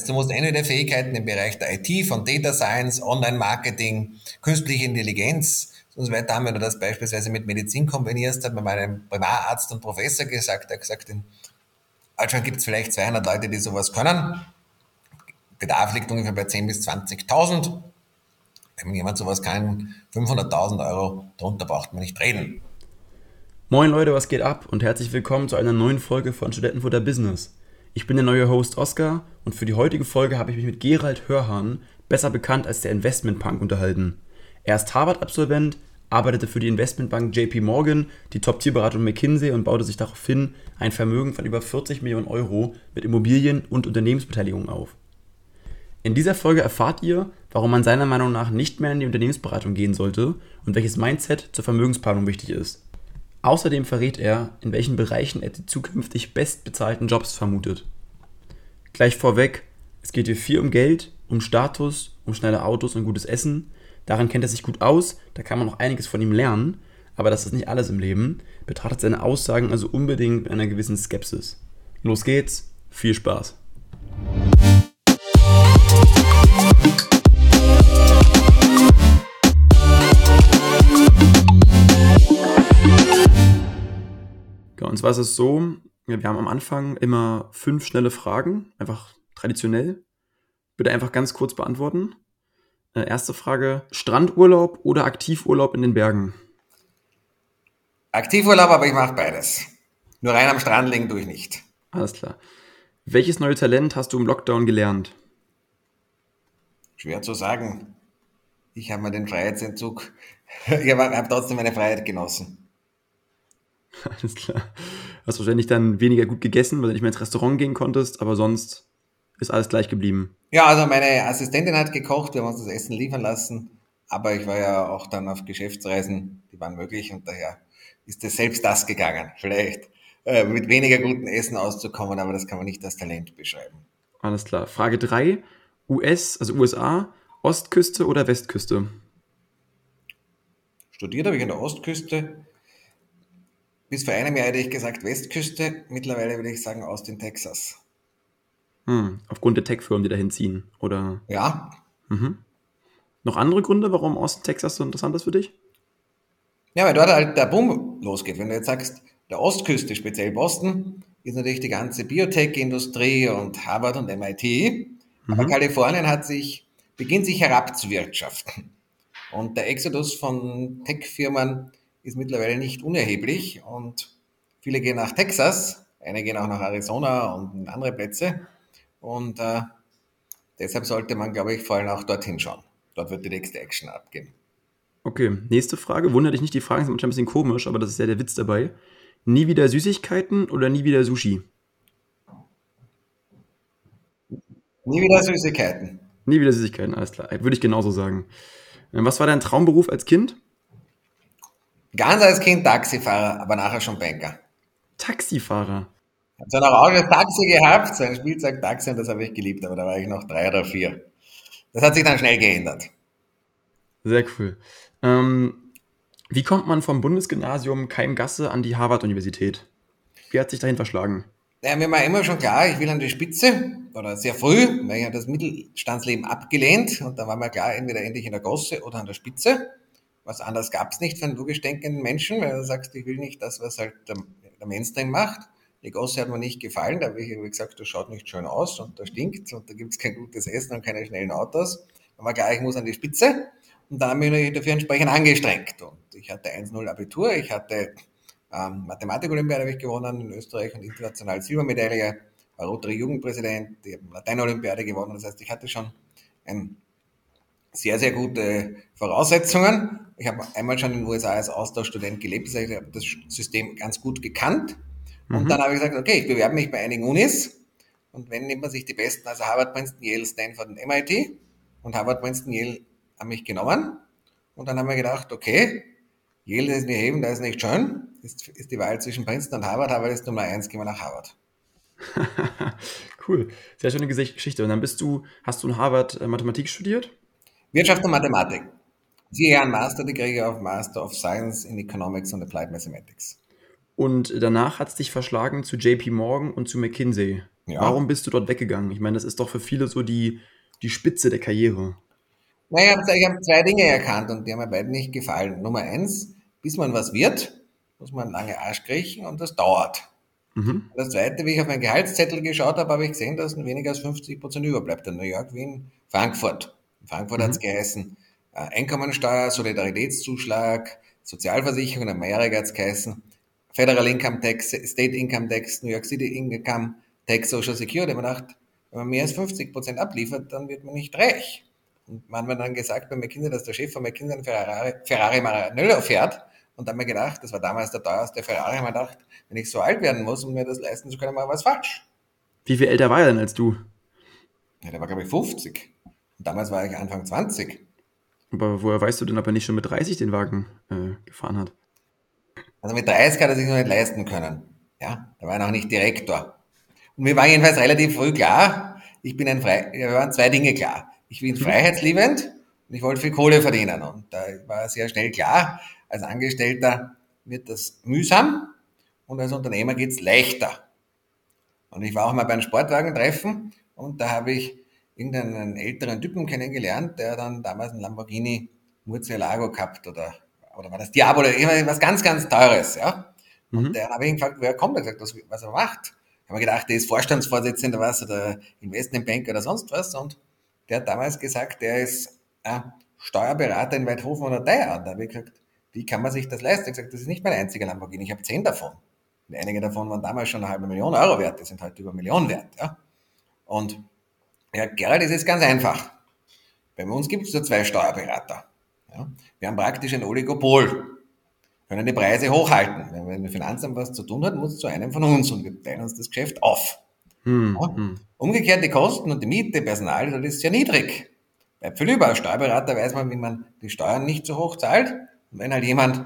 heißt, du musst entweder Fähigkeiten im Bereich der IT, von Data Science, Online-Marketing, künstliche Intelligenz und so weiter haben. Wenn du das beispielsweise mit Medizin kombinierst, hat mir meinem Primararzt und Professor gesagt, er hat gesagt, in Deutschland gibt es vielleicht 200 Leute, die sowas können. Bedarf liegt ungefähr bei 10.000 bis 20.000. Wenn jemand sowas kann, 500.000 Euro, darunter braucht man nicht reden. Moin Leute, was geht ab und herzlich willkommen zu einer neuen Folge von Studentenfutter Business. Ich bin der neue Host Oscar und für die heutige Folge habe ich mich mit Gerald Hörhahn, besser bekannt als der Investmentpunk, unterhalten. Er ist Harvard-Absolvent, arbeitete für die Investmentbank JP Morgan, die Top-Tierberatung McKinsey und baute sich daraufhin ein Vermögen von über 40 Millionen Euro mit Immobilien und Unternehmensbeteiligungen auf. In dieser Folge erfahrt ihr, warum man seiner Meinung nach nicht mehr in die Unternehmensberatung gehen sollte und welches Mindset zur Vermögensplanung wichtig ist. Außerdem verrät er, in welchen Bereichen er die zukünftig bestbezahlten Jobs vermutet. Gleich vorweg, es geht hier viel um Geld, um Status, um schnelle Autos und gutes Essen. Daran kennt er sich gut aus, da kann man noch einiges von ihm lernen, aber das ist nicht alles im Leben. Betrachtet seine Aussagen also unbedingt mit einer gewissen Skepsis. Los geht's, viel Spaß! Und zwar ist es so, wir haben am Anfang immer fünf schnelle Fragen, einfach traditionell. Bitte einfach ganz kurz beantworten. Äh, erste Frage: Strandurlaub oder Aktivurlaub in den Bergen? Aktivurlaub, aber ich mache beides. Nur rein am Strand liegen tue ich nicht. Alles klar. Welches neue Talent hast du im Lockdown gelernt? Schwer zu sagen. Ich habe mir den Freiheitsentzug, ich habe hab trotzdem meine Freiheit genossen. Alles klar. Hast wahrscheinlich dann weniger gut gegessen, weil du nicht mehr ins Restaurant gehen konntest, aber sonst ist alles gleich geblieben. Ja, also meine Assistentin hat gekocht, wir haben uns das Essen liefern lassen, aber ich war ja auch dann auf Geschäftsreisen, die waren möglich und daher ist es selbst das gegangen. Vielleicht äh, mit weniger gutem Essen auszukommen, aber das kann man nicht als Talent beschreiben. Alles klar. Frage 3. US, also USA, Ostküste oder Westküste? Studiert habe ich an der Ostküste, bis vor einem Jahr hätte ich gesagt Westküste, mittlerweile würde ich sagen Austin, Texas. Hm, aufgrund der Tech-Firmen, die dahin ziehen, oder? Ja. Mhm. Noch andere Gründe, warum Austin, Texas so interessant ist für dich? Ja, weil dort halt der Boom losgeht. Wenn du jetzt sagst, der Ostküste, speziell Boston, ist natürlich die ganze Biotech-Industrie und Harvard und MIT. Mhm. Aber Kalifornien hat sich, beginnt sich herabzuwirtschaften. Und der Exodus von Tech-Firmen ist mittlerweile nicht unerheblich und viele gehen nach Texas, einige gehen auch nach Arizona und andere Plätze und äh, deshalb sollte man, glaube ich, vor allem auch dorthin schauen. Dort wird die nächste Action abgehen. Okay, nächste Frage. Wundert dich nicht, die Fragen sind manchmal ein bisschen komisch, aber das ist ja der Witz dabei. Nie wieder Süßigkeiten oder nie wieder Sushi? Nie wieder Süßigkeiten. Nie wieder Süßigkeiten, alles klar. Würde ich genauso sagen. Was war dein Traumberuf als Kind? Ganz als Kind Taxifahrer, aber nachher schon Banker. Taxifahrer? Ich habe so ein oranges Taxi gehabt, so ein Spielzeugtaxi und das habe ich geliebt, aber da war ich noch drei oder vier. Das hat sich dann schnell geändert. Sehr cool. Ähm, wie kommt man vom Bundesgymnasium Keimgasse an die Harvard-Universität? Wie hat sich dahin verschlagen? Ja, mir war immer schon klar, ich will an die Spitze oder sehr früh, weil ich habe das Mittelstandsleben abgelehnt und da war mir klar, entweder endlich in der Gosse oder an der Spitze was anderes gab es nicht für einen logisch denkenden Menschen, weil du sagst, ich will nicht das, was halt der, der Mainstream macht. Die Gosse hat mir nicht gefallen, da habe ich gesagt, das schaut nicht schön aus und da stinkt und da gibt es kein gutes Essen und keine schnellen Autos. War klar, ich muss an die Spitze und da habe ich mich dafür entsprechend angestrengt. Und ich hatte 1-0 Abitur, ich hatte ähm, Mathematik-Olympiade habe ich gewonnen in Österreich und international Silbermedaille, war Rotary Jugendpräsident, habe Latein-Olympiade gewonnen, das heißt, ich hatte schon ein sehr, sehr gute Voraussetzungen. Ich habe einmal schon in den USA als Austauschstudent gelebt, das heißt, ich habe das System ganz gut gekannt. Und mhm. dann habe ich gesagt, okay, ich bewerbe mich bei einigen Unis. Und wenn nimmt man sich die besten, also Harvard, Princeton, Yale, Stanford und MIT. Und Harvard, Princeton, Yale haben mich genommen. Und dann haben wir gedacht, okay, Yale ist nicht heben, da ist nicht schön. Ist, ist die Wahl zwischen Princeton und Harvard. Harvard ist Nummer eins, gehen wir nach Harvard. cool, sehr schöne Geschichte. Und dann bist du, hast du in Harvard äh, Mathematik studiert? Wirtschaft und Mathematik. Vier Jahre Master Degree auf Master of Science in Economics and Applied Mathematics. Und danach hat es dich verschlagen zu JP Morgan und zu McKinsey. Ja. Warum bist du dort weggegangen? Ich meine, das ist doch für viele so die, die Spitze der Karriere. Naja, ich habe zwei Dinge erkannt und die haben mir beide nicht gefallen. Nummer eins, bis man was wird, muss man lange Arsch kriechen und das dauert. Mhm. Das zweite, wie ich auf meinen Gehaltszettel geschaut habe, habe ich gesehen, dass weniger als 50 Prozent überbleibt in New York, Wien, Frankfurt. Frankfurt mhm. hat es geheißen, äh, Einkommensteuer, Solidaritätszuschlag, Sozialversicherung, in Amerika hat es geheißen, Federal Income Tax, State Income Tax, New York City Income Tax, Social Security. Man dachte, wenn man mehr als 50 Prozent abliefert, dann wird man nicht reich. Und man hat mir dann gesagt bei McKinsey, dass der Chef von McKinsey einen Ferrari, Ferrari Maranello fährt. Und dann habe ich mir gedacht, das war damals der teuerste Ferrari, ich mir gedacht, wenn ich so alt werden muss, um mir das leisten zu können, mache ich was falsch. Wie viel älter war er denn als du? Ja, der war, glaube ich, 50. Und damals war ich Anfang 20. Aber woher weißt du denn, ob er nicht schon mit 30 den Wagen äh, gefahren hat? Also mit 30 hat er sich noch nicht leisten können. Ja, da war er noch nicht Direktor. Und mir war jedenfalls relativ früh klar, ich bin ein Frei, mir waren zwei Dinge klar. Ich bin mhm. freiheitsliebend und ich wollte viel Kohle verdienen. Und da war sehr schnell klar, als Angestellter wird das mühsam und als Unternehmer geht's leichter. Und ich war auch mal beim Sportwagentreffen und da habe ich irgendeinen älteren Typen kennengelernt, der dann damals einen Lamborghini Murcielago gehabt oder, oder war das Diablo, was ganz, ganz Teures, ja. Und mhm. der habe ich ihn gefragt, wer kommt, er gesagt, was, was er macht. Ich habe mir gedacht, der ist Vorstandsvorsitzender was oder Investmentbank oder sonst was und der hat damals gesagt, der ist äh, Steuerberater in Weidhofen oder Deier. Und da habe ich gesagt, wie kann man sich das leisten? Ich habe gesagt, das ist nicht mein einziger Lamborghini, ich habe zehn davon. Und einige davon waren damals schon eine halbe Million Euro wert, die sind heute über Millionen wert. Ja? Und ja, Gerald, es ist ganz einfach. Bei uns gibt es nur zwei Steuerberater. Ja? Wir haben praktisch ein Oligopol, können die Preise hochhalten. Wenn wir mit Finanzamt was zu tun hat, muss es zu einem von uns und wir teilen uns das Geschäft auf. Hm, ja? hm. Umgekehrt die Kosten und die Miete, Personal, das ist sehr niedrig. Bleibt viel über. Als Steuerberater weiß man, wie man die Steuern nicht so hoch zahlt. Und wenn halt jemand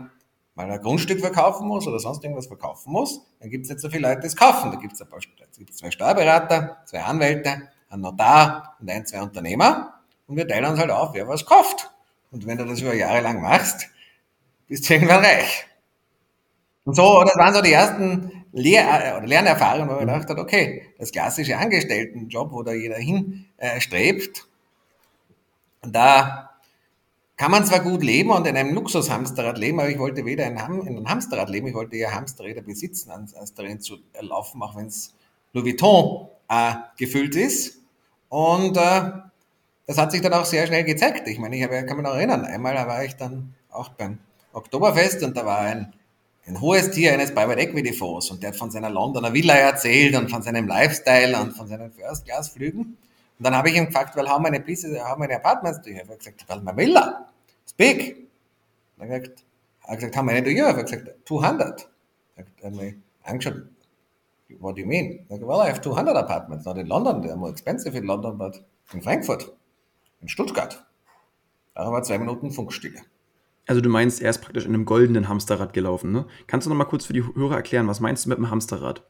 mal ein Grundstück verkaufen muss oder sonst irgendwas verkaufen muss, dann gibt es nicht so viele Leute, die es kaufen. Da gibt es zwei Steuerberater, zwei Anwälte, ein Notar und ein, zwei Unternehmer und wir teilen uns halt auf, wer was kauft. Und wenn du das über Jahre lang machst, bist du irgendwann reich. Und so, das waren so die ersten Lehr oder Lernerfahrungen, wo man gedacht hat, okay, das klassische Angestelltenjob, wo da jeder hinstrebt, äh, da kann man zwar gut leben und in einem Luxushamsterrad leben, aber ich wollte weder in, Ham in einem Hamsterrad leben, ich wollte eher Hamsterräder besitzen, als, als darin zu laufen, auch wenn es Louis Vuitton äh, gefüllt ist. Und äh, das hat sich dann auch sehr schnell gezeigt. Ich meine, ich habe, kann mich noch erinnern, einmal war ich dann auch beim Oktoberfest und da war ein, ein hohes Tier eines Private Equity Fonds und der hat von seiner Londoner Villa erzählt und von seinem Lifestyle und von seinen First-Class-Flügen. Und dann habe ich ihn gefragt, pieces, how many apartments do you have? Er hat gesagt, well, my villa, it's big. Er hat er gesagt, how many do you have? Er hat gesagt, 200. Er hat mich angeschaut, what do you mean? Like, well, I have 200 apartments, not in London. They're more expensive in London, but in Frankfurt, in Stuttgart. Da war zwei Minuten Funkstille. Also du meinst, er ist praktisch in einem goldenen Hamsterrad gelaufen, ne? Kannst du noch mal kurz für die Hörer erklären, was meinst du mit einem Hamsterrad?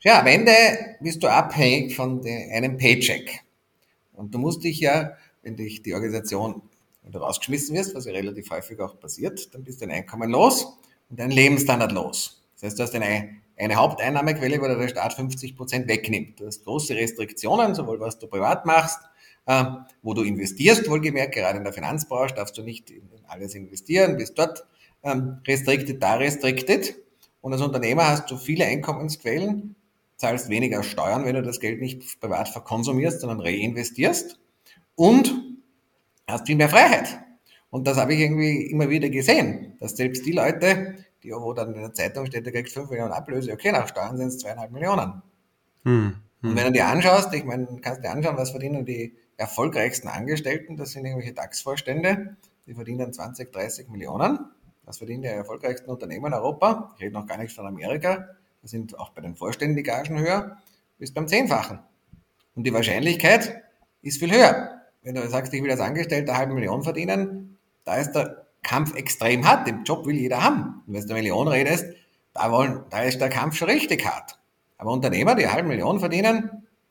Ja, am Ende bist du abhängig von einem Paycheck. Und du musst dich ja, wenn dich die Organisation, wenn du rausgeschmissen wirst, was ja relativ häufig auch passiert, dann bist dein Einkommen los und dein Lebensstandard los. Das heißt, du hast eine eine Haupteinnahmequelle, wo der Staat 50 Prozent wegnimmt. Du hast große Restriktionen, sowohl was du privat machst, äh, wo du investierst, wohlgemerkt, gerade in der Finanzbranche darfst du nicht in alles investieren, bist dort ähm, restricted, da restricted. Und als Unternehmer hast du viele Einkommensquellen, zahlst weniger Steuern, wenn du das Geld nicht privat verkonsumierst, sondern reinvestierst und hast viel mehr Freiheit. Und das habe ich irgendwie immer wieder gesehen, dass selbst die Leute, die, wo dann in der Zeitung steht, der kriegt 5 Millionen Ablöse, okay, nach Steuern sind es zweieinhalb Millionen. Hm, hm. Und wenn du dir anschaust, ich meine, kannst du dir anschauen, was verdienen die erfolgreichsten Angestellten, das sind irgendwelche DAX-Vorstände, die verdienen 20, 30 Millionen. Das verdienen die erfolgreichsten Unternehmen in Europa. Ich rede noch gar nicht von Amerika. Da sind auch bei den Vorständen die Gagen höher, bis beim Zehnfachen. Und die Wahrscheinlichkeit ist viel höher. Wenn du sagst, ich will als Angestellter eine halbe Million verdienen, da ist der Kampf extrem hart. Den Job will jeder haben. Und wenn du eine Million redest, da, wollen, da ist der Kampf schon richtig hart. Aber Unternehmer, die eine halbe Million verdienen,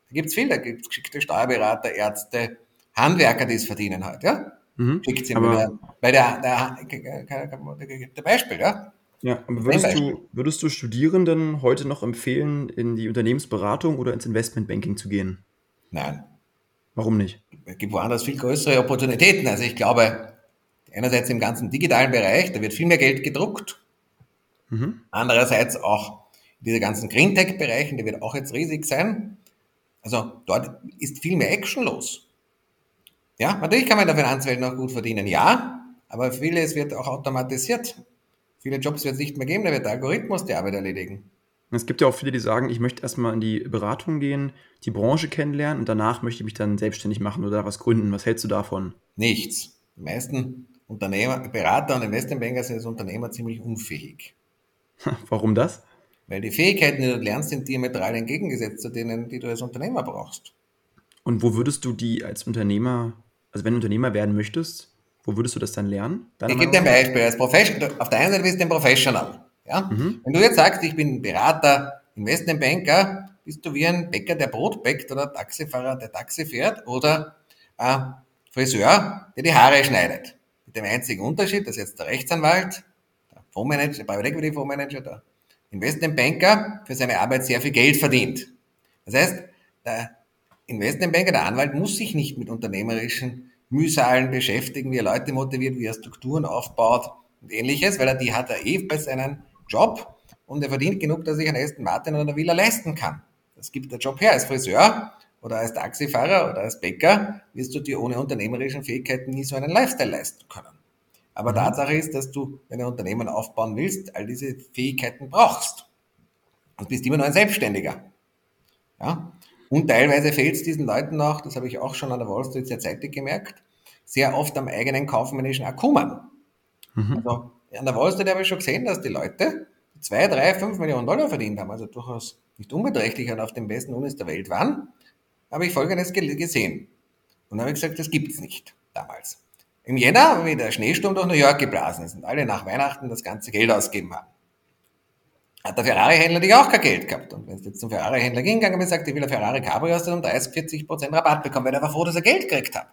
da gibt's viel. Da gibt's geschickte Steuerberater, Ärzte, Handwerker, die es verdienen halt, ja? Mhm. Schickt sie mir, weil der, der, der, der Beispiel, ja? Ja, aber würdest du, würdest du Studierenden heute noch empfehlen, in die Unternehmensberatung oder ins Investmentbanking zu gehen? Nein. Warum nicht? Es gibt woanders viel größere Opportunitäten. Also ich glaube, einerseits im ganzen digitalen Bereich, da wird viel mehr Geld gedruckt. Mhm. Andererseits auch in diese ganzen Greentech-Bereichen, der wird auch jetzt riesig sein. Also dort ist viel mehr Action los. Ja, natürlich kann man in der Finanzwelt noch gut verdienen, ja, aber vieles wird auch automatisiert. Viele Jobs wird es nicht mehr geben, da wird der Algorithmus die Arbeit erledigen. Es gibt ja auch viele, die sagen, ich möchte erstmal in die Beratung gehen, die Branche kennenlernen und danach möchte ich mich dann selbstständig machen oder was gründen. Was hältst du davon? Nichts. Die meisten Unternehmer, Berater und Investmentbanker sind als Unternehmer ziemlich unfähig. Warum das? Weil die Fähigkeiten, die du lernst, sind diametral entgegengesetzt zu denen, die du als Unternehmer brauchst. Und wo würdest du die als Unternehmer, also wenn du Unternehmer werden möchtest, wo würdest du das dann lernen? Ich gebe dir ein Beispiel. Als Professional, auf der einen Seite bist du ein Professional. Ja? Mhm. Wenn du jetzt sagst, ich bin Berater, Investmentbanker, bist du wie ein Bäcker, der Brot bäckt oder Taxifahrer, der Taxi fährt oder äh, Friseur, der die Haare schneidet. Mit dem einzigen Unterschied, dass jetzt der Rechtsanwalt, der Fondsmanager, der Private Equity Fondsmanager, der Investmentbanker für seine Arbeit sehr viel Geld verdient. Das heißt, der Investmentbanker, der Anwalt muss sich nicht mit unternehmerischen Mühsalen beschäftigen, wie er Leute motiviert, wie er Strukturen aufbaut und ähnliches, weil er die hat er eh bei seinem Job und er verdient genug, dass ich einen Aston Martin oder eine Villa leisten kann. Das gibt der Job her. Als Friseur oder als Taxifahrer oder als Bäcker wirst du dir ohne unternehmerischen Fähigkeiten nie so einen Lifestyle leisten können. Aber mhm. Tatsache ist, dass du, wenn du ein Unternehmen aufbauen willst, all diese Fähigkeiten brauchst. Und bist immer nur ein Selbstständiger. Ja? Und teilweise fehlt es diesen Leuten auch, das habe ich auch schon an der Wall Street sehr zeitig gemerkt, sehr oft am eigenen kaufmännischen Akkuman. Mhm. Also an der Wall Street habe ich schon gesehen, dass die Leute zwei, drei, fünf Millionen Dollar verdient haben, also durchaus nicht unbeträchtlich und auf den besten Unis der Welt waren, habe ich Folgendes gesehen. Und habe ich gesagt, das gibt es nicht damals. Im Jänner, wie der Schneesturm durch New York geblasen ist und alle nach Weihnachten das ganze Geld ausgeben haben, hat der Ferrari-Händler natürlich auch kein Geld gehabt. Und wenn es jetzt zum Ferrari-Händler hingegangen und sagt, ich will ein Ferrari Cabrio, du um 30, 40 Prozent Rabatt bekommen, weil er war froh, dass er Geld gekriegt hat.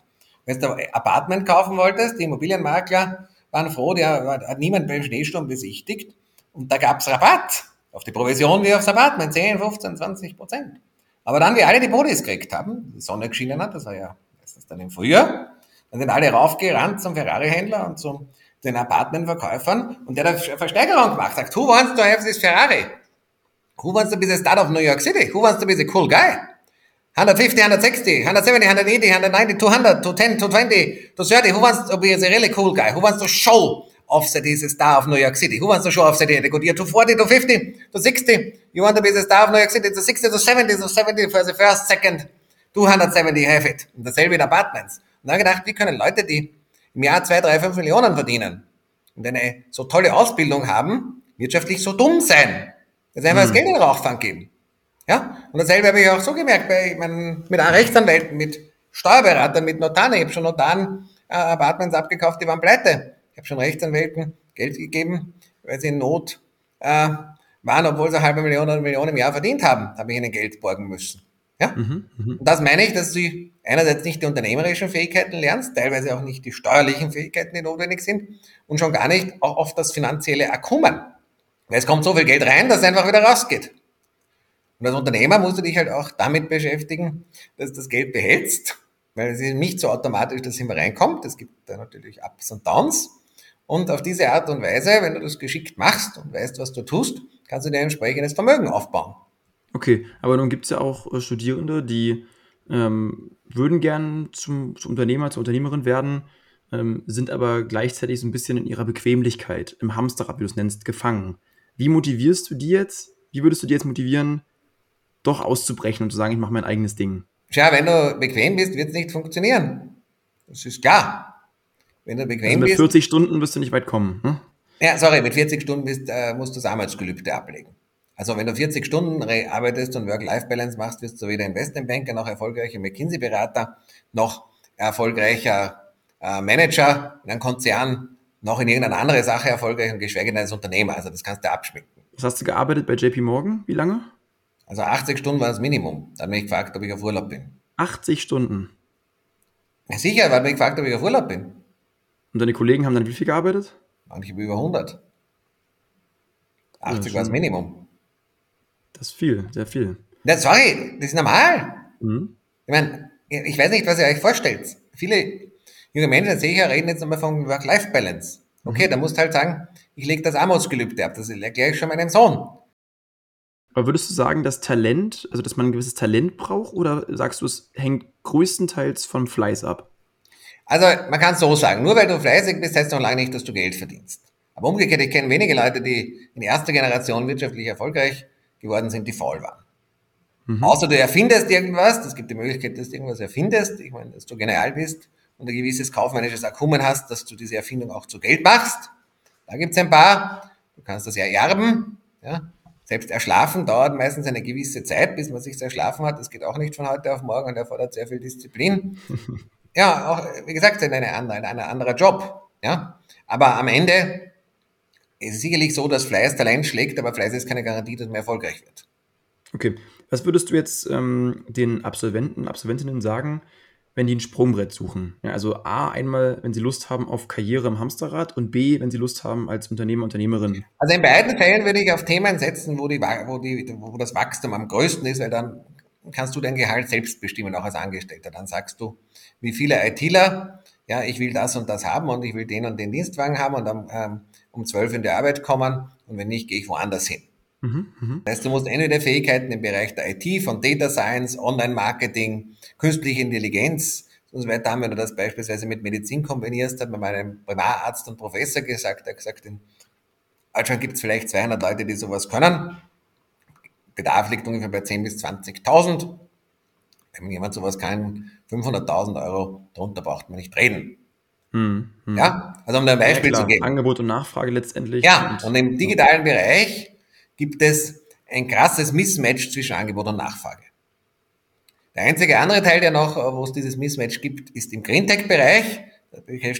Wenn du ein Apartment kaufen wolltest, die Immobilienmakler waren froh, der hat niemand beim Schneesturm besichtigt. Und da gab es Rabatt auf die Provision wie aufs Apartment, 10, 15, 20 Prozent. Aber dann, wie alle die Bodies gekriegt haben, die Sonne geschienen hat, das war ja meistens dann im Frühjahr, dann sind alle raufgerannt zum Ferrari-Händler und zum den Apartmentverkäufern und der hat eine Versteigerung gemacht, sagt, who wants to have this Ferrari? Who wants to be the star of New York City? Who wants to be the cool guy? 150, 160, 170, 180, 190, 200, 210, 220, 230. Who wants to be the really cool guy? Who wants to show off that he's a star of New York City? Who wants to show off that he's a good year? 240, 250, 260. You want to be the star of New York City? To 60, to 70, to 70 for the first, second, 270 have it. Und dasselbe in Apartments. Und dann gedacht, wie können Leute, die im Jahr 2, 3, 5 Millionen verdienen und eine so tolle Ausbildung haben, wirtschaftlich so dumm sein, dass einfach mhm. das Geld in den Rauchfang geben? Ja? Und dasselbe habe ich auch so gemerkt bei meinen, mit Rechtsanwälten, mit Steuerberatern, mit Notaren. Ich habe schon Notaren äh, Apartments abgekauft, die waren pleite. Ich habe schon Rechtsanwälten Geld gegeben, weil sie in Not äh, waren, obwohl sie eine halbe Million oder eine Million im Jahr verdient haben, habe ich ihnen Geld borgen müssen. Ja? Mhm, mh. Und das meine ich, dass du einerseits nicht die unternehmerischen Fähigkeiten lernst, teilweise auch nicht die steuerlichen Fähigkeiten, die notwendig sind, und schon gar nicht auch oft das finanzielle Akkumen. Weil es kommt so viel Geld rein, dass es einfach wieder rausgeht. Und als Unternehmer musst du dich halt auch damit beschäftigen, dass du das Geld behältst, weil es ist nicht so automatisch, dass es immer reinkommt. Es gibt da natürlich Ups und Downs. Und auf diese Art und Weise, wenn du das geschickt machst und weißt, was du tust, kannst du dir ein entsprechendes Vermögen aufbauen. Okay, aber nun gibt es ja auch äh, Studierende, die ähm, würden gern zum, zum, Unternehmer, zur Unternehmerin werden, ähm, sind aber gleichzeitig so ein bisschen in ihrer Bequemlichkeit, im Hamsterrad, wie du es nennst, gefangen. Wie motivierst du die jetzt? Wie würdest du die jetzt motivieren, doch auszubrechen und zu sagen, ich mache mein eigenes Ding? Tja, wenn du bequem bist, wird es nicht funktionieren. Das ist klar. Wenn du bequem also mit bist. Mit 40 Stunden wirst du nicht weit kommen. Hm? Ja, sorry, mit 40 Stunden bist, äh, musst du das Arbeitsgelübde ablegen. Also wenn du 40 Stunden arbeitest und Work-Life-Balance machst, wirst du weder Investmentbanker noch erfolgreicher McKinsey-Berater noch erfolgreicher äh, Manager in einem Konzern noch in irgendeiner anderen Sache erfolgreich und geschweige denn als Unternehmer. Also das kannst du abschmecken. Was hast du gearbeitet bei JP Morgan? Wie lange? Also 80 Stunden war das Minimum. Da hat mich gefragt, ob ich auf Urlaub bin. 80 Stunden? Ja, sicher, weil mich gefragt, ob ich auf Urlaub bin. Und deine Kollegen haben dann wie viel gearbeitet? Manche über 100. 80 ja, war das Minimum. Das ist viel, sehr viel. Ja, sorry, das ist normal. Mhm. Ich meine, ich weiß nicht, was ihr euch vorstellt. Viele junge Menschen, sehe ich ja, reden jetzt nochmal von Work-Life-Balance. Okay, mhm. da musst du halt sagen, ich lege das Armutsgelübde ab. Das erkläre ich schon meinem Sohn. Aber würdest du sagen, dass Talent, also dass man ein gewisses Talent braucht, oder sagst du, es hängt größtenteils vom Fleiß ab? Also man kann es so sagen, nur weil du fleißig bist, heißt noch lange nicht, dass du Geld verdienst. Aber umgekehrt, ich kenne wenige Leute, die in erster Generation wirtschaftlich erfolgreich geworden sind, die faul waren. Mhm. Außer du erfindest irgendwas, das gibt die Möglichkeit, dass du irgendwas erfindest, ich meine, dass du genial bist und ein gewisses kaufmännisches Akkumen hast, dass du diese Erfindung auch zu Geld machst. Da gibt es ein paar, du kannst das ja erben, ja. Selbst erschlafen dauert meistens eine gewisse Zeit, bis man sich erschlafen hat. Das geht auch nicht von heute auf morgen und erfordert sehr viel Disziplin. ja, auch, wie gesagt, ein, ein, ein anderer Job. Ja. Aber am Ende ist es sicherlich so, dass Fleiß Talent schlägt, aber Fleiß ist keine Garantie, dass man erfolgreich wird. Okay. Was würdest du jetzt ähm, den Absolventen, Absolventinnen sagen, wenn die ein Sprungbrett suchen? Ja, also A, einmal, wenn sie Lust haben auf Karriere im Hamsterrad und B, wenn sie Lust haben als Unternehmer, Unternehmerin. Also in beiden Fällen würde ich auf Themen setzen, wo, die, wo, die, wo das Wachstum am größten ist, weil dann kannst du dein Gehalt selbst bestimmen, auch als Angestellter. Dann sagst du, wie viele ITler, ja, ich will das und das haben und ich will den und den Dienstwagen haben und dann ähm, um zwölf in die Arbeit kommen und wenn nicht, gehe ich woanders hin. Mhm, mh. Das heißt, du musst entweder Fähigkeiten im Bereich der IT, von Data Science, Online-Marketing, künstliche Intelligenz und so weiter haben. Wenn du das beispielsweise mit Medizin kombinierst, hat mir meinem Primararzt und Professor gesagt, er hat gesagt, in Deutschland gibt es vielleicht 200 Leute, die sowas können. Bedarf liegt ungefähr bei 10.000 bis 20.000. Wenn jemand sowas kann, 500.000 Euro, darunter braucht man nicht reden. Hm, hm. Ja, also um da ein Beispiel ja, zu geben. Angebot und Nachfrage letztendlich. Ja, und, und im digitalen Bereich gibt es ein krasses Mismatch zwischen Angebot und Nachfrage. Der einzige andere Teil, der noch, wo es dieses Mismatch gibt, ist im Greentech-Bereich.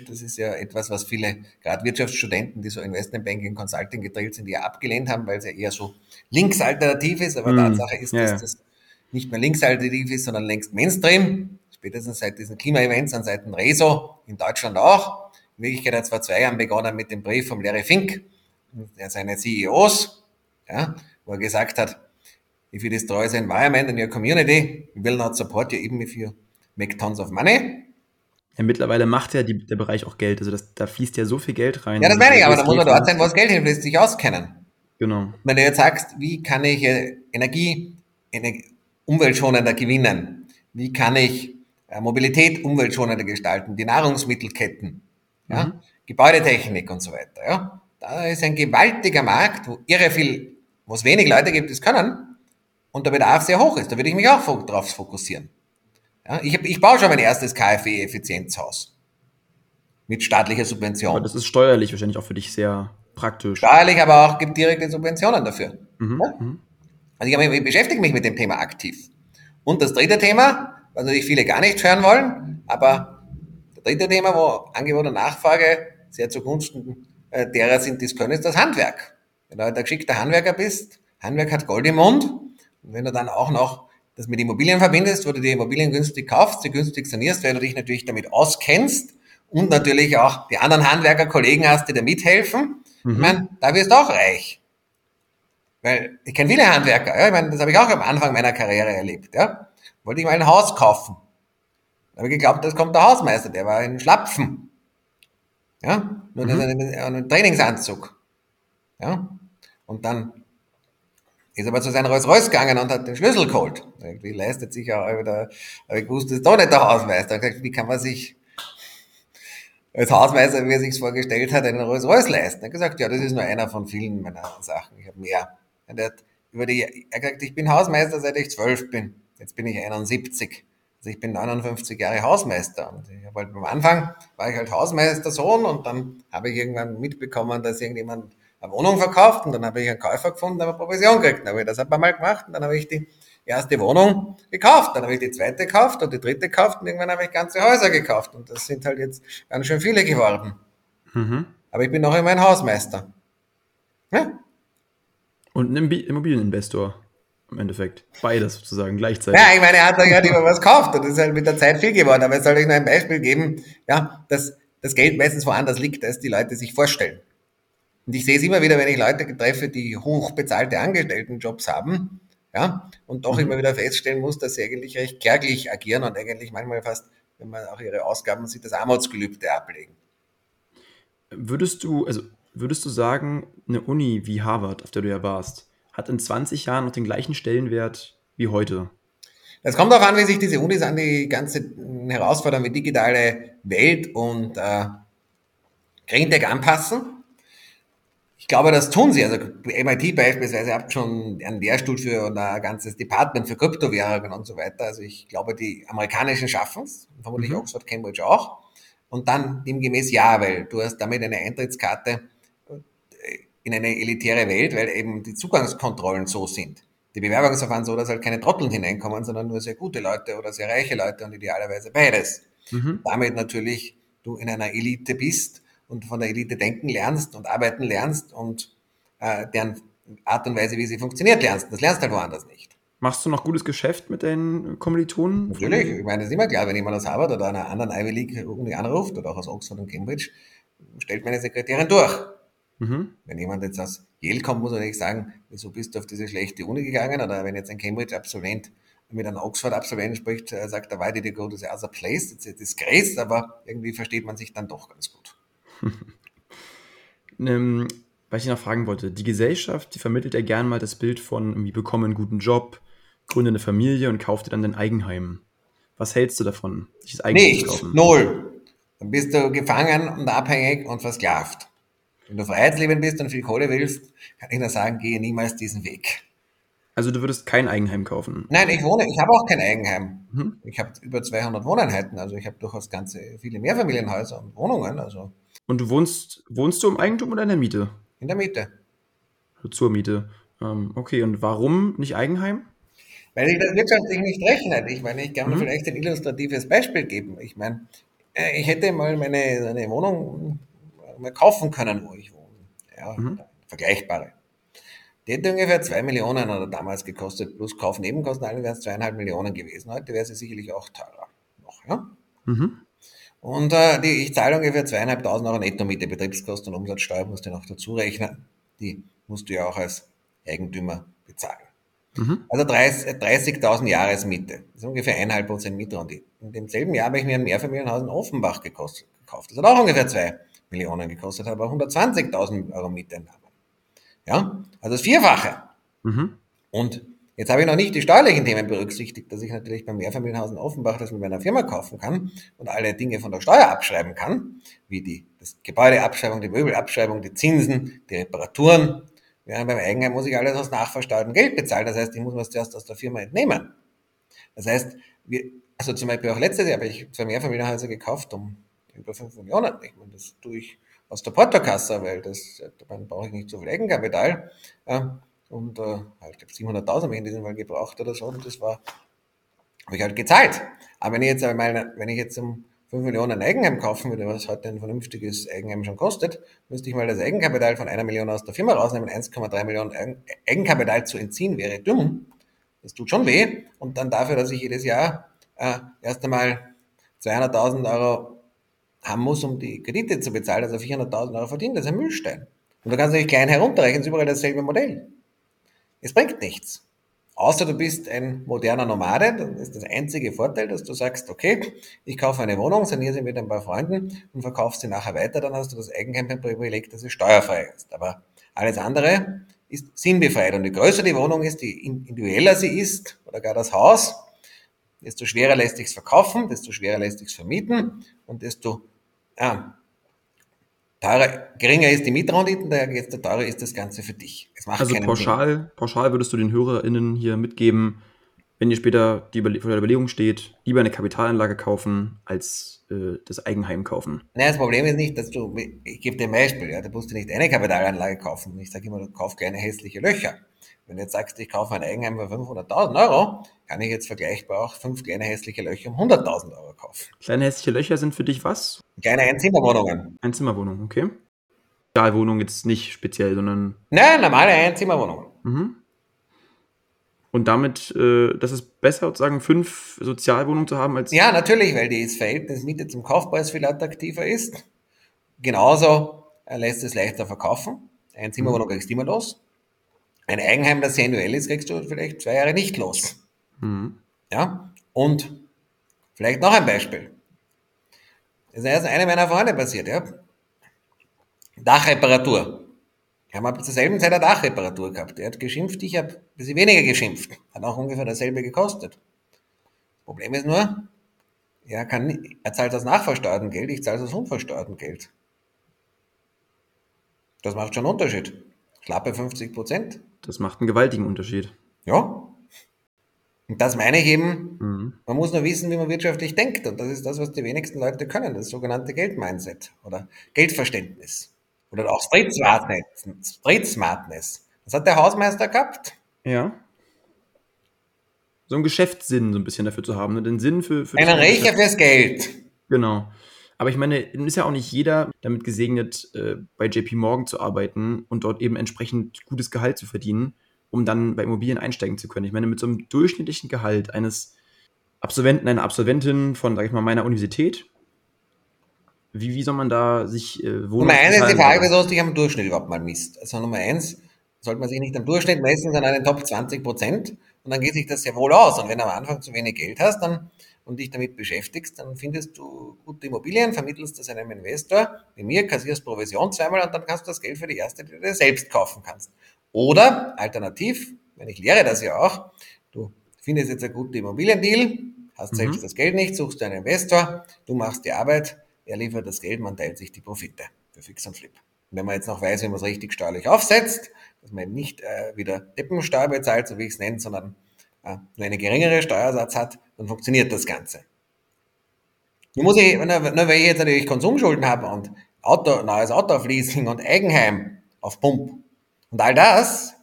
Das ist ja etwas, was viele, gerade Wirtschaftsstudenten, die so Investmentbanking, Consulting gedrillt sind, ja abgelehnt haben, weil es ja eher so linksalternativ ist. Aber mm, Tatsache ist, ja, dass das nicht mehr linksalternativ ist, sondern längst Mainstream. Spätestens seit diesen Klima-Events und seit dem Reso in Deutschland auch. In Wirklichkeit hat es vor zwei Jahren begonnen mit dem Brief von Larry Fink, der seine CEOs, ja, wo er gesagt hat, if you destroy the environment and your community, we will not support you even if you make tons of money. Ja, mittlerweile macht ja die, der Bereich auch Geld. Also das, da fließt ja so viel Geld rein. Ja, das meine ich, aber da muss man dort sein, wo das Geld hinfließt, sich auskennen. Genau. Wenn du jetzt sagst, wie kann ich äh, Energie, Energie umweltschonender gewinnen? Wie kann ich äh, Mobilität umweltschonender gestalten? Die Nahrungsmittelketten, ja? Mhm. Gebäudetechnik und so weiter. Ja? Da ist ein gewaltiger Markt, wo irre viel, wo es wenig Leute gibt, die es können und der Bedarf sehr hoch ist. Da würde ich mich auch drauf fokussieren. Ja, ich, hab, ich baue schon mein erstes KfW-Effizienzhaus mit staatlicher Subvention. Aber das ist steuerlich wahrscheinlich auch für dich sehr praktisch. Steuerlich, aber auch gibt direkte Subventionen dafür. Mhm, ja? Mhm. Also ich, ich beschäftige mich mit dem Thema aktiv. Und das dritte Thema, was natürlich viele gar nicht hören wollen, aber das dritte Thema, wo Angebot und Nachfrage sehr zugunsten äh, derer sind, die es können, ist das Handwerk. Wenn du halt ein geschickter Handwerker bist, Handwerk hat Gold im Mund. Und wenn du dann auch noch das mit Immobilien verbindest, wo du die Immobilien günstig kaufst, sie günstig sanierst, weil du dich natürlich damit auskennst und natürlich auch die anderen Handwerker-Kollegen hast, die da mithelfen, mhm. ich meine, da wirst du auch reich. Weil ich kenne viele Handwerker, ja, ich meine, das habe ich auch am Anfang meiner Karriere erlebt. Ja. Wollte ich mal ein Haus kaufen. Da habe ich geglaubt, das kommt der Hausmeister, der war in Schlapfen. Ja, nur mhm. einen, einen Trainingsanzug. Ja, und dann ist aber zu seinem Rolls-Royce gegangen und hat den Schlüssel geholt. Irgendwie leistet sich ja wieder, aber ich wusste, ist doch nicht der Hausmeister. Ich gesagt, wie kann man sich als Hausmeister, wie er sich vorgestellt hat, einen Rolls-Royce leisten? Er hat gesagt, ja, das ist nur einer von vielen meiner Sachen. Ich habe mehr. Und er hat über die, er hat gesagt, ich bin Hausmeister, seit ich zwölf bin. Jetzt bin ich 71. Also ich bin 59 Jahre Hausmeister. Und ich habe halt am Anfang war ich halt Hausmeistersohn und dann habe ich irgendwann mitbekommen, dass irgendjemand eine Wohnung verkauft und dann habe ich einen Käufer gefunden, der eine Provision gekriegt. Dann habe ich das ein paar Mal gemacht und dann habe ich die erste Wohnung gekauft, dann habe ich die zweite gekauft und die dritte gekauft und irgendwann habe ich ganze Häuser gekauft und das sind halt jetzt ganz schön viele geworden. Mhm. Aber ich bin noch immer ein Hausmeister. Ja? Und ein Immobilieninvestor im Endeffekt. Beides sozusagen gleichzeitig. Ja, ich meine, er hat gerade immer was gekauft und das ist halt mit der Zeit viel geworden. Aber jetzt soll ich nur ein Beispiel geben, ja, dass das Geld meistens woanders liegt, als die Leute sich vorstellen. Und ich sehe es immer wieder, wenn ich Leute treffe, die hochbezahlte Angestelltenjobs haben, ja, und doch mhm. immer wieder feststellen muss, dass sie eigentlich recht kärglich agieren und eigentlich manchmal fast, wenn man auch ihre Ausgaben sieht, das Armutsgelübde ablegen. Würdest du, also würdest du sagen, eine Uni wie Harvard, auf der du ja warst, hat in 20 Jahren noch den gleichen Stellenwert wie heute? Es kommt auch an, wie sich diese Unis an die ganze Herausforderung wie digitale Welt und äh, Green Tech anpassen. Ich glaube, das tun sie. Also MIT beispielsweise hat schon einen Lehrstuhl für ein ganzes Department für Kryptowährungen und so weiter. Also ich glaube, die Amerikanischen schaffen es, vermutlich mhm. Oxford, Cambridge auch. Und dann demgemäß ja, weil du hast damit eine Eintrittskarte in eine elitäre Welt, weil eben die Zugangskontrollen so sind. Die Bewerbungsverfahren so, dass halt keine Trotteln hineinkommen, sondern nur sehr gute Leute oder sehr reiche Leute und idealerweise beides. Mhm. Damit natürlich du in einer Elite bist und von der Elite denken lernst und arbeiten lernst und äh, deren Art und Weise, wie sie funktioniert, lernst. Das lernst du halt woanders nicht. Machst du noch gutes Geschäft mit deinen Kommilitonen? Natürlich, ich meine, das ist immer klar, wenn jemand aus Harvard oder einer anderen Ivy League Uni anruft oder auch aus Oxford und Cambridge, stellt meine Sekretärin durch. Mhm. Wenn jemand jetzt aus Yale kommt, muss er nicht sagen, wieso bist du auf diese schlechte Uni gegangen? Oder wenn jetzt ein Cambridge-Absolvent mit einem Oxford-Absolventen spricht, äh, sagt er, why did you go to the other place? It's a disgrace, aber irgendwie versteht man sich dann doch ganz gut. ähm, was ich noch fragen wollte, die Gesellschaft, die vermittelt ja gern mal das Bild von, irgendwie bekomme einen guten Job, gründe eine Familie und kaufe dir dann dein Eigenheim. Was hältst du davon, das Eigenheim Nichts, null. Dann bist du gefangen und abhängig und versklavt. Wenn du freiheitsliebend bist und viel Kohle willst, kann ich nur sagen, gehe niemals diesen Weg. Also du würdest kein Eigenheim kaufen? Nein, ich wohne, ich habe auch kein Eigenheim. Mhm. Ich habe über 200 Wohneinheiten, also ich habe durchaus ganze viele Mehrfamilienhäuser und Wohnungen. Also. Und du wohnst, wohnst du im Eigentum oder in der Miete? In der Miete. Zur Miete. Ähm, okay, und warum nicht Eigenheim? Weil ich das wirtschaftlich nicht rechne. Ich meine, ich kann mir mhm. vielleicht ein illustratives Beispiel geben. Ich meine, äh, ich hätte mal meine, eine Wohnung mal kaufen können, wo ich wohne. Ja, mhm. vergleichbare. Die hätte ungefähr zwei Millionen oder damals gekostet, plus Kaufnebenkosten, alle wären es zweieinhalb Millionen gewesen. Heute wäre sie sicherlich auch teurer. Noch, ja? Mhm. Und äh, die, ich zahle ungefähr zweieinhalbtausend Euro Netto-Miete, Betriebskosten und Umsatzsteuer musst du noch dazu rechnen. Die musst du ja auch als Eigentümer bezahlen. Mhm. Also 30.000 30 Jahresmiete. Das ist ungefähr eineinhalb Prozent Mietrendite. In demselben Jahr habe ich mir ein Mehrfamilienhaus in Offenbach gekostet, gekauft. Das hat auch ungefähr zwei Millionen gekostet, habe 120.000 Euro Mieteinnahmen. Ja, also das Vierfache. Mhm. Und jetzt habe ich noch nicht die steuerlichen Themen berücksichtigt, dass ich natürlich beim Mehrfamilienhaus in Offenbach das mit meiner Firma kaufen kann und alle Dinge von der Steuer abschreiben kann, wie die das Gebäudeabschreibung, die Möbelabschreibung, die Zinsen, die Reparaturen. Während beim Eigenheim muss ich alles aus nachversteuertem Geld bezahlen. Das heißt, ich muss was zuerst aus der Firma entnehmen. Das heißt, wir, also zum Beispiel auch letztes Jahr habe ich zwei Mehrfamilienhäuser gekauft um über 5 Millionen. Ich meine, das tue ich aus der Portokasse, weil das, dann brauche ich nicht so viel Eigenkapital. Ja, und äh, halt, ich glaube 700.000 habe ich in diesem Fall gebraucht oder so und das war, habe ich halt gezahlt. Aber wenn ich jetzt einmal, wenn ich jetzt um 5 Millionen Eigenheim kaufen würde, was heute ein vernünftiges Eigenheim schon kostet, müsste ich mal das Eigenkapital von einer Million aus der Firma rausnehmen, 1,3 Millionen Eigenkapital zu entziehen, wäre dumm. Das tut schon weh. Und dann dafür, dass ich jedes Jahr äh, erst einmal 200.000 Euro haben muss, um die Kredite zu bezahlen, also 400.000 Euro verdient, das ist ein Müllstein. Und da kannst du nicht klein herunterrechnen, ist überall dasselbe Modell. Es bringt nichts. Außer du bist ein moderner Nomade, dann ist das einzige Vorteil, dass du sagst, okay, ich kaufe eine Wohnung, saniere sie mit ein paar Freunden und verkaufe sie nachher weiter, dann hast du das Eigenheimprivileg, dass es steuerfrei ist. Aber alles andere ist sinnbefreit. Und je größer die Wohnung ist, je individueller sie ist, oder gar das Haus, desto schwerer lässt sich's verkaufen, desto schwerer lässt sich's vermieten und desto ja, teurer, geringer ist die Mietrendite, desto teurer ist das Ganze für dich. also pauschal, pauschal würdest du den HörerInnen hier mitgeben, wenn ihr später die Überle vor der Überlegung steht, lieber eine Kapitalanlage kaufen als äh, das Eigenheim kaufen? Nein, das Problem ist nicht, dass du, ich gebe dir ein Beispiel, ja, du musst dir nicht eine Kapitalanlage kaufen. Ich sage immer, du kauf kleine hässliche Löcher. Wenn du jetzt sagst, ich kaufe ein Eigenheim für 500.000 Euro, kann ich jetzt vergleichbar auch fünf kleine hässliche Löcher um 100.000 Euro kaufen. Kleine hässliche Löcher sind für dich was? Kleine Einzimmerwohnungen. Einzimmerwohnungen, okay. Sozialwohnung jetzt nicht speziell, sondern. Nein, normale Einzimmerwohnungen. Mhm. Und damit, äh, das ist besser, sozusagen fünf Sozialwohnungen zu haben als. Ja, natürlich, weil das Verhältnis Miete zum Kaufpreis viel attraktiver ist. Genauso lässt es leichter verkaufen. Ein Zimmerwohnung kriegst du immer los. Ein Eigenheim, das sensuell ist, kriegst du vielleicht zwei Jahre nicht los. Mhm. Ja? Und vielleicht noch ein Beispiel. Das ist erst eine meiner Freunde passiert, ja. Dachreparatur. Wir haben zur selben Zeit eine Dachreparatur gehabt. Er hat geschimpft, ich habe ein bisschen weniger geschimpft. Hat auch ungefähr dasselbe gekostet. Problem ist nur, er, kann, er zahlt aus nachversteuertem Geld, ich zahle aus unversteuertem Geld. Das macht schon einen Unterschied. Schlappe 50 Prozent. Das macht einen gewaltigen Unterschied. Ja. Und das meine ich eben, Mhm. man muss nur wissen, wie man wirtschaftlich denkt. Und das ist das, was die wenigsten Leute können, das sogenannte Geldmindset oder Geldverständnis. Oder auch Street Smartness. Street Smartness. Das hat der Hausmeister gehabt. Ja. So ein Geschäftssinn so ein bisschen dafür zu haben, ne? den Sinn für, für das Einen Rächer fürs Geld. Genau. Aber ich meine, ist ja auch nicht jeder damit gesegnet, äh, bei JP Morgan zu arbeiten und dort eben entsprechend gutes Gehalt zu verdienen, um dann bei Immobilien einsteigen zu können. Ich meine, mit so einem durchschnittlichen Gehalt eines Absolventen, einer Absolventin von, sag ich mal, meiner Universität, wie, wie soll man da sich äh, Nummer eins ist die? Frage, wieso du dich am Durchschnitt überhaupt mal misst. Also Nummer eins sollte man sich nicht am Durchschnitt messen, sondern an den Top 20 Prozent. Und dann geht sich das sehr wohl aus. Und wenn du am Anfang zu wenig Geld hast dann, und dich damit beschäftigst, dann findest du gute Immobilien, vermittelst das einem Investor, wie mir, kassierst Provision zweimal und dann kannst du das Geld für die erste, die du dir selbst kaufen kannst. Oder alternativ, wenn ich lehre das ja auch, du findest jetzt einen guten Immobiliendeal, hast Mhm. selbst das Geld nicht, suchst du einen Investor, du machst die Arbeit, er liefert das Geld, man teilt sich die Profite für Fix und Flip. Und wenn man jetzt noch weiß, wie man es richtig steuerlich aufsetzt, dass man eben nicht äh, wieder Deppensteuer bezahlt, so wie ich es nenne, sondern äh, nur eine geringere Steuersatz hat, dann funktioniert das Ganze. Nun muss ich, nur, nur weil ich jetzt natürlich Konsumschulden habe und Auto, neues Auto auf Leasing und Eigenheim auf Pump und all das,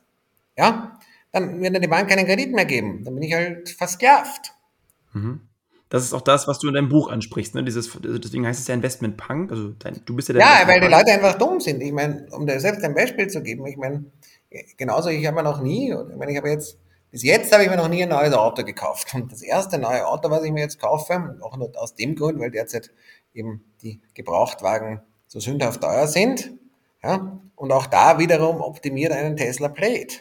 ja, dann wird die Bank keinen Kredit mehr geben. Dann bin ich halt versklavt. Mhm. Das ist auch das, was du in deinem Buch ansprichst. Ne? Dieses, deswegen heißt es ja Investment Punk. Also dein, du bist ja der Ja, weil die. Leute einfach dumm sind. Ich meine, um dir selbst ein Beispiel zu geben, ich meine, genauso, ich habe mir noch nie, ich meine, ich habe jetzt, bis jetzt habe ich mir noch nie ein neues Auto gekauft. Und das erste neue Auto, was ich mir jetzt kaufe, auch nur aus dem Grund, weil derzeit eben die Gebrauchtwagen so sündhaft teuer sind, ja, und auch da wiederum optimiert einen Tesla Plate.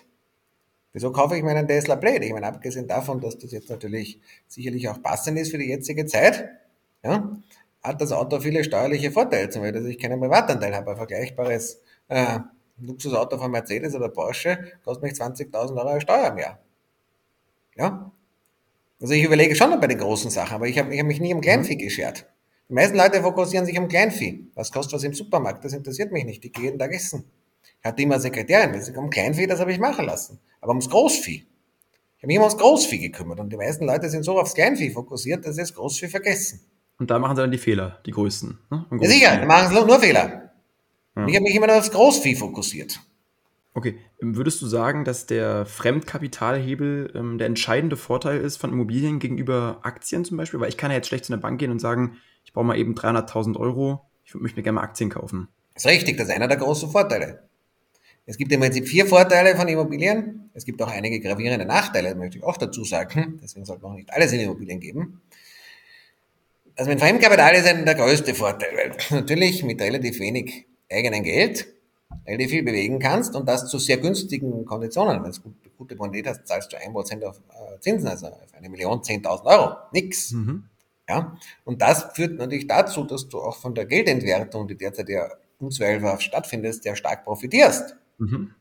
Wieso kaufe ich mir einen Tesla Plate? Ich meine, abgesehen davon, dass das jetzt natürlich sicherlich auch passend ist für die jetzige Zeit, ja, hat das Auto viele steuerliche Vorteile, zum Beispiel, dass ich keinen Privatanteil habe. Ein vergleichbares äh, Luxusauto von Mercedes oder Porsche kostet mich 20.000 Euro Steuer mehr. Ja? Also ich überlege schon noch bei den großen Sachen, aber ich habe hab mich nie um Kleinvieh geschert. Die meisten Leute fokussieren sich um Kleinvieh. Was kostet was im Supermarkt? Das interessiert mich nicht. Ich gehe jeden Tag essen. Ich hatte immer Sekretärin. Das um Kleinvieh, das habe ich machen lassen. Aber ums Großvieh. Ich habe mich immer ums Großvieh gekümmert. Und die meisten Leute sind so aufs Kleinvieh fokussiert, dass sie das Großvieh vergessen. Und da machen sie dann die Fehler, die größten. Ne? Ja, sicher, da machen sie nur Fehler. Ja. Ich habe mich immer nur aufs Großvieh fokussiert. Okay, würdest du sagen, dass der Fremdkapitalhebel ähm, der entscheidende Vorteil ist von Immobilien gegenüber Aktien zum Beispiel? Weil ich kann ja jetzt schlecht zu einer Bank gehen und sagen, ich brauche mal eben 300.000 Euro, ich möchte mir gerne mal Aktien kaufen. Das ist richtig, das ist einer der großen Vorteile. Es gibt im Prinzip vier Vorteile von Immobilien. Es gibt auch einige gravierende Nachteile, möchte ich auch dazu sagen. Deswegen sollte man auch nicht alles in Immobilien geben. Also mit Fremdkapital ist ein der größte Vorteil, weil du natürlich mit relativ wenig eigenen Geld relativ viel bewegen kannst und das zu sehr günstigen Konditionen. Wenn du gut, gute Bonität hast, zahlst du 1% auf äh, Zinsen, also auf eine Million 10.000 Euro. Nix. Mhm. Ja? Und das führt natürlich dazu, dass du auch von der Geldentwertung, die derzeit ja unzweifelhaft stattfindet, sehr stark profitierst. Mhm.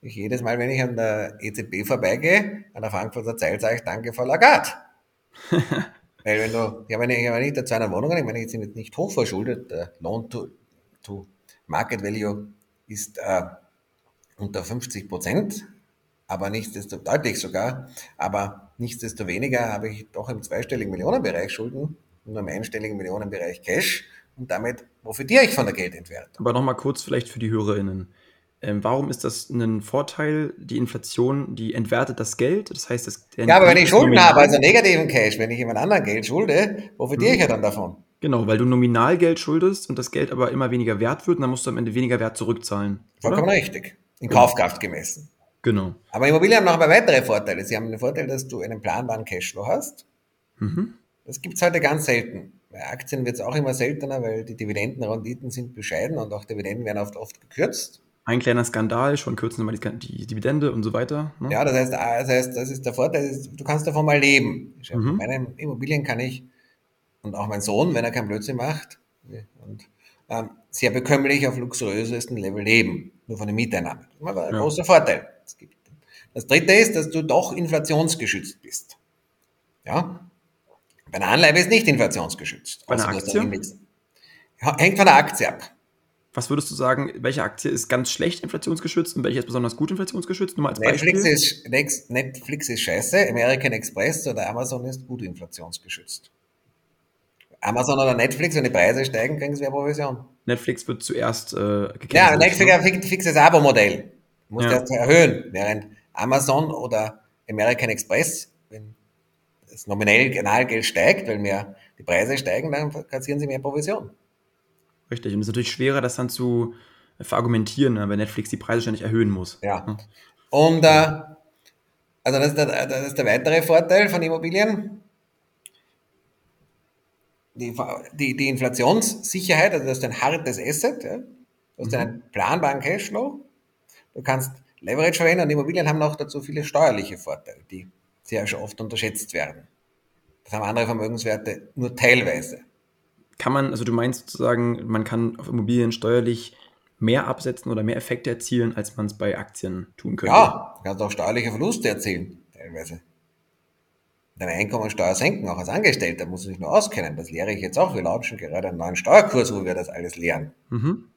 Ich jedes Mal, wenn ich an der EZB vorbeigehe, an der Frankfurter Zeil, sage ich Danke, Frau Lagarde. Weil wenn du, ich habe nicht, ich habe nicht dazu eine Wohnung, ich meine, ich bin jetzt nicht hochverschuldet, der Loan to, to Market Value ist äh, unter 50 Prozent, aber nichtsdestotrotz, deutlich sogar, aber nichtsdestoweniger habe ich doch im zweistelligen Millionenbereich Schulden und im einstelligen Millionenbereich Cash und damit profitiere ich von der Geldentwertung. Aber nochmal kurz vielleicht für die HörerInnen. Ähm, warum ist das ein Vorteil? Die Inflation, die entwertet das Geld. Das heißt, das, Ja, aber wenn ich Schulden habe, also negativen Cash, wenn ich jemand anderen Geld schulde, profitiere ich ja dann davon. Genau, weil du nominal Geld schuldest und das Geld aber immer weniger wert wird und dann musst du am Ende weniger Wert zurückzahlen. Vollkommen Oder? richtig. In Kaufkraft gemessen. Genau. Aber Immobilien haben noch paar weitere Vorteile. Sie haben den Vorteil, dass du einen planbaren Cashflow hast. Mhm. Das gibt's heute ganz selten. Bei Aktien wird's auch immer seltener, weil die Dividendenrenditen sind bescheiden und auch Dividenden werden oft, oft gekürzt. Ein kleiner Skandal, schon kürzen wir die, die Dividende und so weiter. Ne? Ja, das heißt, das heißt, das ist der Vorteil, du kannst davon mal leben. Mhm. Meine Immobilien kann ich und auch mein Sohn, wenn er keinen Blödsinn macht, und ähm, sehr bekömmlich auf luxuriösesten Level leben, nur von den Mieteinnahmen. Das ist ein ja. großer Vorteil. Das, gibt. das dritte ist, dass du doch inflationsgeschützt bist. Ja? Bei einer Anleihe ist nicht inflationsgeschützt. Bei einer Aktie? Hängt von der Aktie ab. Was würdest du sagen, welche Aktie ist ganz schlecht inflationsgeschützt und welche ist besonders gut inflationsgeschützt? Nur mal als Netflix, Beispiel. Ist, Netflix ist scheiße, American Express oder Amazon ist gut inflationsgeschützt. Amazon oder Netflix, wenn die Preise steigen, kriegen sie mehr Provision. Netflix wird zuerst äh, gekennst. Ja, Netflix hat ein fixes Abo-Modell. Du musst ja. erst erhöhen, während Amazon oder American Express, wenn das nominell Kanalgeld steigt, weil mehr die Preise steigen, dann kassieren sie mehr Provision. Richtig, und es ist natürlich schwerer, das dann zu verargumentieren, ne, wenn Netflix die Preise ständig erhöhen muss. Ja. Und äh, also das ist, der, das ist der weitere Vorteil von Immobilien die, die, die Inflationssicherheit, also das ist ein hartes Asset, ja? du hast mhm. einen planbaren Cashflow, du kannst Leverage verwenden und Immobilien haben noch dazu viele steuerliche Vorteile, die sehr oft unterschätzt werden. Das haben andere Vermögenswerte nur teilweise. Kann man, also du meinst sozusagen, man kann auf Immobilien steuerlich mehr absetzen oder mehr Effekte erzielen, als man es bei Aktien tun könnte? Ja, du kannst auch steuerliche Verluste erzielen, teilweise deine Einkommensteuer senken, auch als Angestellter, muss sich nur auskennen. Das lehre ich jetzt auch. Wir launchen gerade einen neuen Steuerkurs, wo wir das alles lernen. Mhm.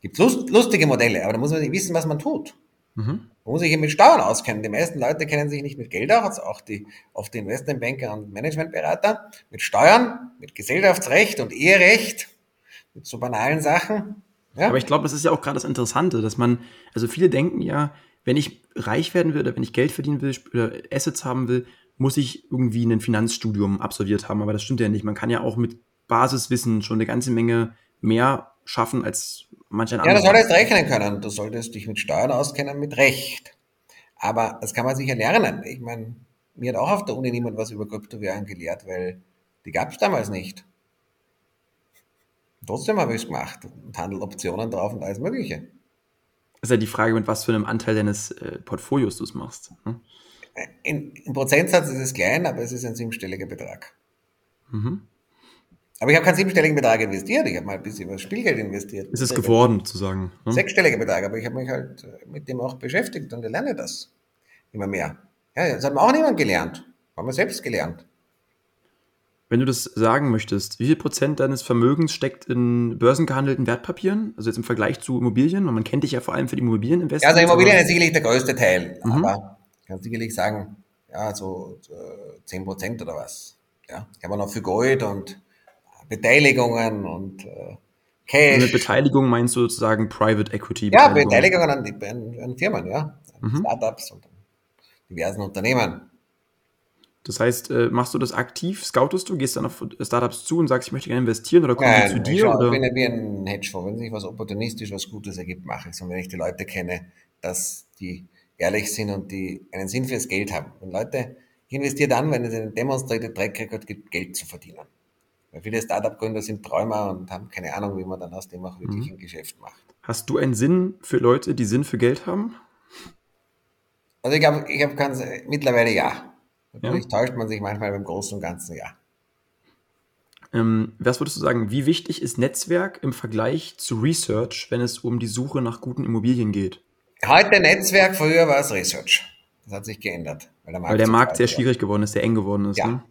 Gibt lust, lustige Modelle, aber da muss man nicht wissen, was man tut. Mhm. Man muss sich eben mit Steuern auskennen. Die meisten Leute kennen sich nicht mit Geld aus, auch die, oft die Investmentbanker und Managementberater, mit Steuern, mit Gesellschaftsrecht und Eherecht, mit so banalen Sachen. Ja? Aber ich glaube, das ist ja auch gerade das Interessante, dass man, also viele denken ja, wenn ich reich werden will oder wenn ich Geld verdienen will oder Assets haben will, muss ich irgendwie ein Finanzstudium absolviert haben, aber das stimmt ja nicht. Man kann ja auch mit Basiswissen schon eine ganze Menge mehr schaffen als manche andere. Ja, du solltest rechnen können. Du solltest dich mit Steuern auskennen, mit Recht. Aber das kann man sicher lernen. Ich meine, mir hat auch auf der Uni niemand was über Kryptowährungen gelehrt, weil die gab es damals nicht. Trotzdem habe ich es gemacht und handelt Optionen drauf und alles Mögliche. Das ist ja die Frage, mit was für einem Anteil deines äh, Portfolios du es machst. Hm? in, im Prozentsatz ist es klein, aber es ist ein siebenstelliger Betrag. Mhm. Aber ich habe keinen siebenstelligen Betrag investiert, ich habe mal ein bisschen was Spielgeld investiert. Ist es geworden, sozusagen? Ne? Sechsstelliger Betrag, aber ich habe mich halt mit dem auch beschäftigt und ich lerne das immer mehr. Ja, das hat mir auch niemand gelernt, haben wir selbst gelernt. Wenn du das sagen möchtest, wie viel Prozent deines Vermögens steckt in börsengehandelten Wertpapieren? Also jetzt im Vergleich zu Immobilien? Man kennt dich ja vor allem für die Immobilieninvestments. Ja, also Immobilien ist sicherlich der größte Teil. Mhm. Aber kann sicherlich sagen, ja, so, so 10 Prozent oder was. Ja, ich habe noch für Gold und Beteiligungen und äh, Cash. Und mit Beteiligung meinst du sozusagen Private Equity? Ja, Beteiligungen an, an, an Firmen, ja. Mhm. Startups und diversen Unternehmen. Das heißt, äh, machst du das aktiv? Scoutest du? Gehst dann auf Startups zu und sagst, ich möchte gerne investieren oder kommen Nein, die zu dir? Ich, oder? bin wie ein Hedgefonds. Wenn sich was opportunistisch, was Gutes ergibt, mache ich es. Und wenn ich die Leute kenne, dass die ehrlich sind und die einen Sinn fürs Geld haben. Und Leute, ich investiere dann, wenn es einen demonstrierten Track Record gibt, Geld zu verdienen. Weil viele Startup-Gründer sind Träumer und haben keine Ahnung, wie man dann aus dem auch wirklich mhm. ein Geschäft macht. Hast du einen Sinn für Leute, die Sinn für Geld haben? Also ich glaube, ich habe ganz mittlerweile ja. Natürlich ja. täuscht man sich manchmal beim Großen und Ganzen ja. Ähm, was würdest du sagen, wie wichtig ist Netzwerk im Vergleich zu Research, wenn es um die Suche nach guten Immobilien geht? Heute Netzwerk, früher war es Research. Das hat sich geändert. Weil der Markt, weil der Markt sehr schwierig geworden ist, sehr eng geworden ist. Ja, ne?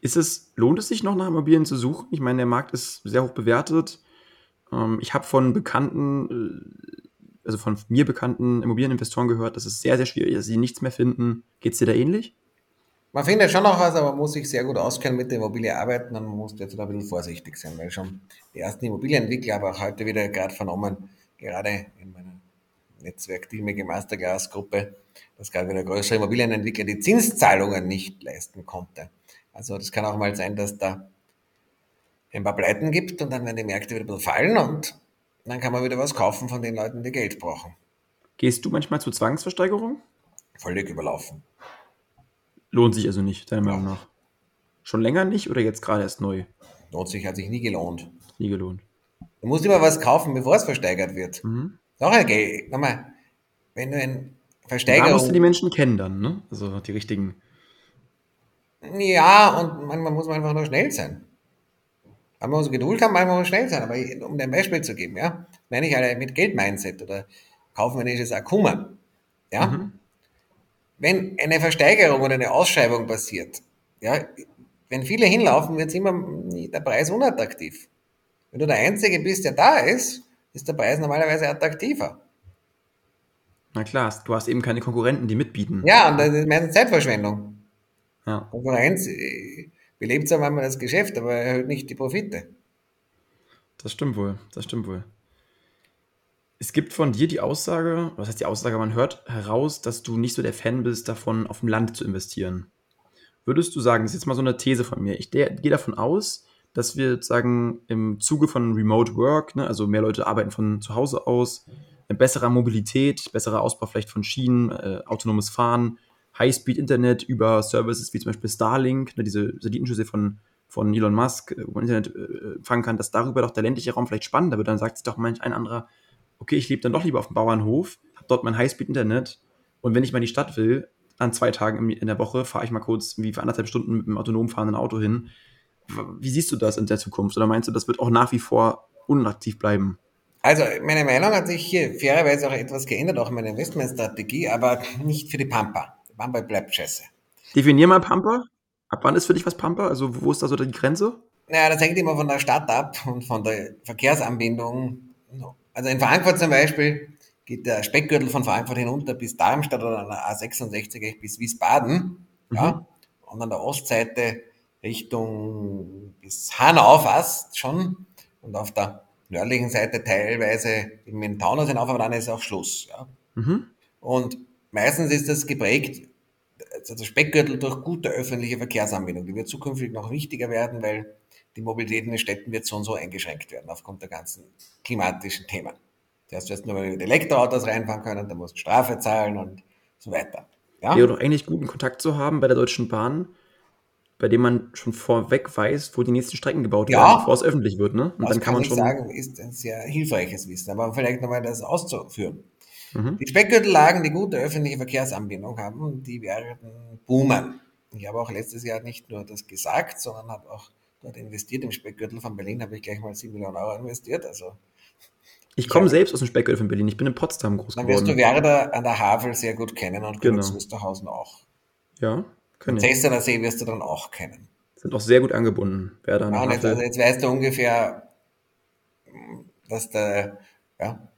Ist es, lohnt es sich noch nach Immobilien zu suchen? Ich meine, der Markt ist sehr hoch bewertet. Ähm, ich habe von bekannten, äh, also von mir bekannten Immobilieninvestoren gehört, dass es sehr, sehr schwierig ist, dass sie nichts mehr finden. Geht es dir da ähnlich? Man findet schon noch was, aber man muss sich sehr gut auskennen mit der Immobilie arbeiten und man muss jetzt ein bisschen vorsichtig sein, weil schon die ersten Immobilienentwickler, aber auch heute wieder gerade vernommen, gerade in meiner netzwerkteamige Masterclass-Gruppe, dass gerade wieder größere Immobilienentwickler die Zinszahlungen nicht leisten konnte. Also das kann auch mal sein, dass da ein paar Pleiten gibt und dann werden die Märkte wieder ein bisschen fallen und dann kann man wieder was kaufen von den Leuten, die Geld brauchen. Gehst du manchmal zur Zwangsversteigerung? Völlig überlaufen. Lohnt sich also nicht, deiner Meinung nach? Schon länger nicht oder jetzt gerade erst neu? Lohnt sich, hat sich nie gelohnt. Nie gelohnt. Du musst immer was kaufen, bevor es versteigert wird. Mhm. Sache, gell, nochmal, wenn du ein Da Versteigerung. musst du die Menschen kennen dann, ne? Also die richtigen. Ja, und manchmal muss man einfach nur schnell sein. Manchmal muss man Geduld haben, manchmal muss man schnell sein. Aber um dir ein Beispiel zu geben, ja, meine ich alle mit Geld-Mindset oder kaufmännisches Akkumen. Ja, Mhm. wenn eine Versteigerung oder eine Ausschreibung passiert, ja, wenn viele hinlaufen, wird immer der Preis unattraktiv. Wenn du der Einzige bist, der da ist, ist der Preis normalerweise attraktiver. Na klar, du hast eben keine Konkurrenten, die mitbieten. Ja, und das ist meistens Zeitverschwendung. Ja. Konkurrenz belebt zwar manchmal das Geschäft, aber erhöht nicht die Profite. Das stimmt wohl, das stimmt wohl. Es gibt von dir die Aussage, was heißt die Aussage, man hört heraus, dass du nicht so der Fan bist, davon auf dem Land zu investieren. Würdest du sagen, das ist jetzt mal so eine These von mir, ich gehe davon aus, dass wir sozusagen im Zuge von Remote Work, ne, also mehr Leute arbeiten von zu Hause aus, eine bessere Mobilität, besserer Ausbau vielleicht von Schienen, äh, autonomes Fahren, High-Speed-Internet über Services wie zum Beispiel Starlink, ne, diese Satellitenschüsse von, von Elon Musk, äh, wo man Internet äh, fangen kann, dass darüber doch der ländliche Raum vielleicht spannender wird. Dann sagt sich doch manch ein anderer, okay, ich lebe dann doch lieber auf dem Bauernhof, habe dort mein High-Speed-Internet und wenn ich mal in die Stadt will, an zwei Tagen in der Woche fahre ich mal kurz wie für anderthalb Stunden mit einem autonom fahrenden Auto hin. Wie siehst du das in der Zukunft? Oder meinst du, das wird auch nach wie vor unattraktiv bleiben? Also meine Meinung hat sich hier fairerweise auch etwas geändert, auch meine Investmentstrategie, aber nicht für die Pampa. Pampa bleibt scheiße. Definier mal Pampa. Ab wann ist für dich was Pampa? Also wo ist da so die Grenze? Naja, das hängt immer von der Stadt ab und von der Verkehrsanbindung. Also in Frankfurt zum Beispiel geht der Speckgürtel von Frankfurt hinunter bis Darmstadt oder an der A66 echt bis Wiesbaden. Ja? Und an der Ostseite Richtung bis Hanau fast schon. Und auf der nördlichen Seite teilweise im Taunus hinauf, aber dann ist auch Schluss. Ja? Mhm. Und meistens ist das geprägt, also der Speckgürtel durch gute öffentliche Verkehrsanbindung. Die wird zukünftig noch wichtiger werden, weil die Mobilität in den Städten wird so und so eingeschränkt werden aufgrund der ganzen klimatischen Themen. Zuerst wirst du nur mit Elektroautos reinfahren können, dann musst du Strafe zahlen und so weiter. Ja? Wäre doch eigentlich guten Kontakt zu haben bei der Deutschen Bahn, bei dem man schon vorweg weiß, wo die nächsten Strecken gebaut Ja. werden, bevor es öffentlich wird, ne? Und das dann kann man ich schon. sagen, ist ein sehr hilfreiches Wissen, aber vielleicht nochmal das auszuführen. Mhm. Die Speckgürtellagen, die gute öffentliche Verkehrsanbindung haben, die werden boomen. Ich habe auch letztes Jahr nicht nur das gesagt, sondern habe auch dort investiert. Im Speckgürtel von Berlin habe ich gleich mal 7 Millionen Euro investiert. Also Ich komme selbst aus dem Speckgürtel von Berlin. Ich bin in Potsdam groß dann wirst du geworden. Werder an der Havel sehr gut kennen und Genau. Kurz Wusterhausen auch. Ja, können Und ja. Zesterer See wirst du dann auch kennen. Sind auch sehr gut angebunden. Werder an Ja, der jetzt, Havel. also jetzt weißt du ungefähr, dass der, ja,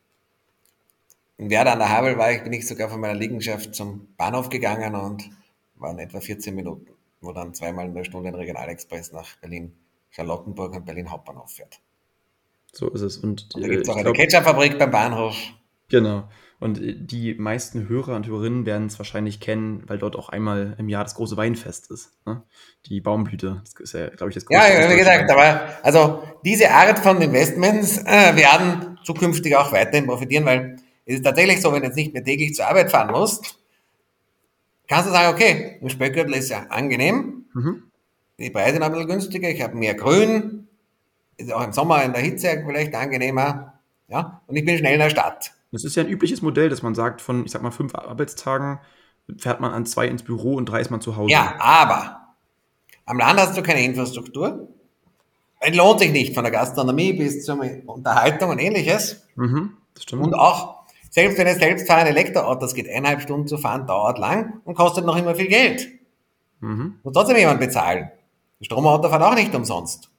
in Werder an der Havel war ich, bin ich sogar von meiner Liegenschaft zum Bahnhof gegangen und waren etwa 14 Minuten, wo dann zweimal in der Stunde ein Regionalexpress nach Berlin Charlottenburg und Berlin Hauptbahnhof fährt. So ist es. Und, Und da äh, gibt es auch ich eine Ketchupfabrik beim Bahnhof. Genau. Und äh, die meisten Hörer und Hörerinnen werden es wahrscheinlich kennen, weil dort auch einmal im Jahr das große Weinfest ist. Ne? Die Baumblüte. Das ist ja, glaube ich, das Ja, größte wie gesagt, aber also diese Art von Investments äh, werden zukünftig auch weiterhin profitieren, weil es ist tatsächlich so, wenn du jetzt nicht mehr täglich zur Arbeit fahren musst, kannst du sagen, okay, ein Speckgürtel ist ja angenehm, Mhm. die Preise sind ein bisschen günstiger, ich habe mehr Grün, ist auch im Sommer in der Hitze vielleicht angenehmer, ja, und ich bin schnell in der Stadt. Das ist ja ein übliches Modell, dass man sagt, von, ich sag mal, fünf Arbeitstagen fährt man an zwei ins Büro und drei ist man zu Hause. Ja, aber am Land hast du keine Infrastruktur, es lohnt sich nicht von der Gastronomie bis zur Unterhaltung und ähnliches. Mhm, das stimmt. Und auch, selbst wenn es selbstfahrende Elektroautos geht, eineinhalb Stunden zu fahren, dauert lang und kostet noch immer viel Geld. Mhm. Muss trotzdem jemand bezahlen. Das Stromauto fährt auch nicht umsonst.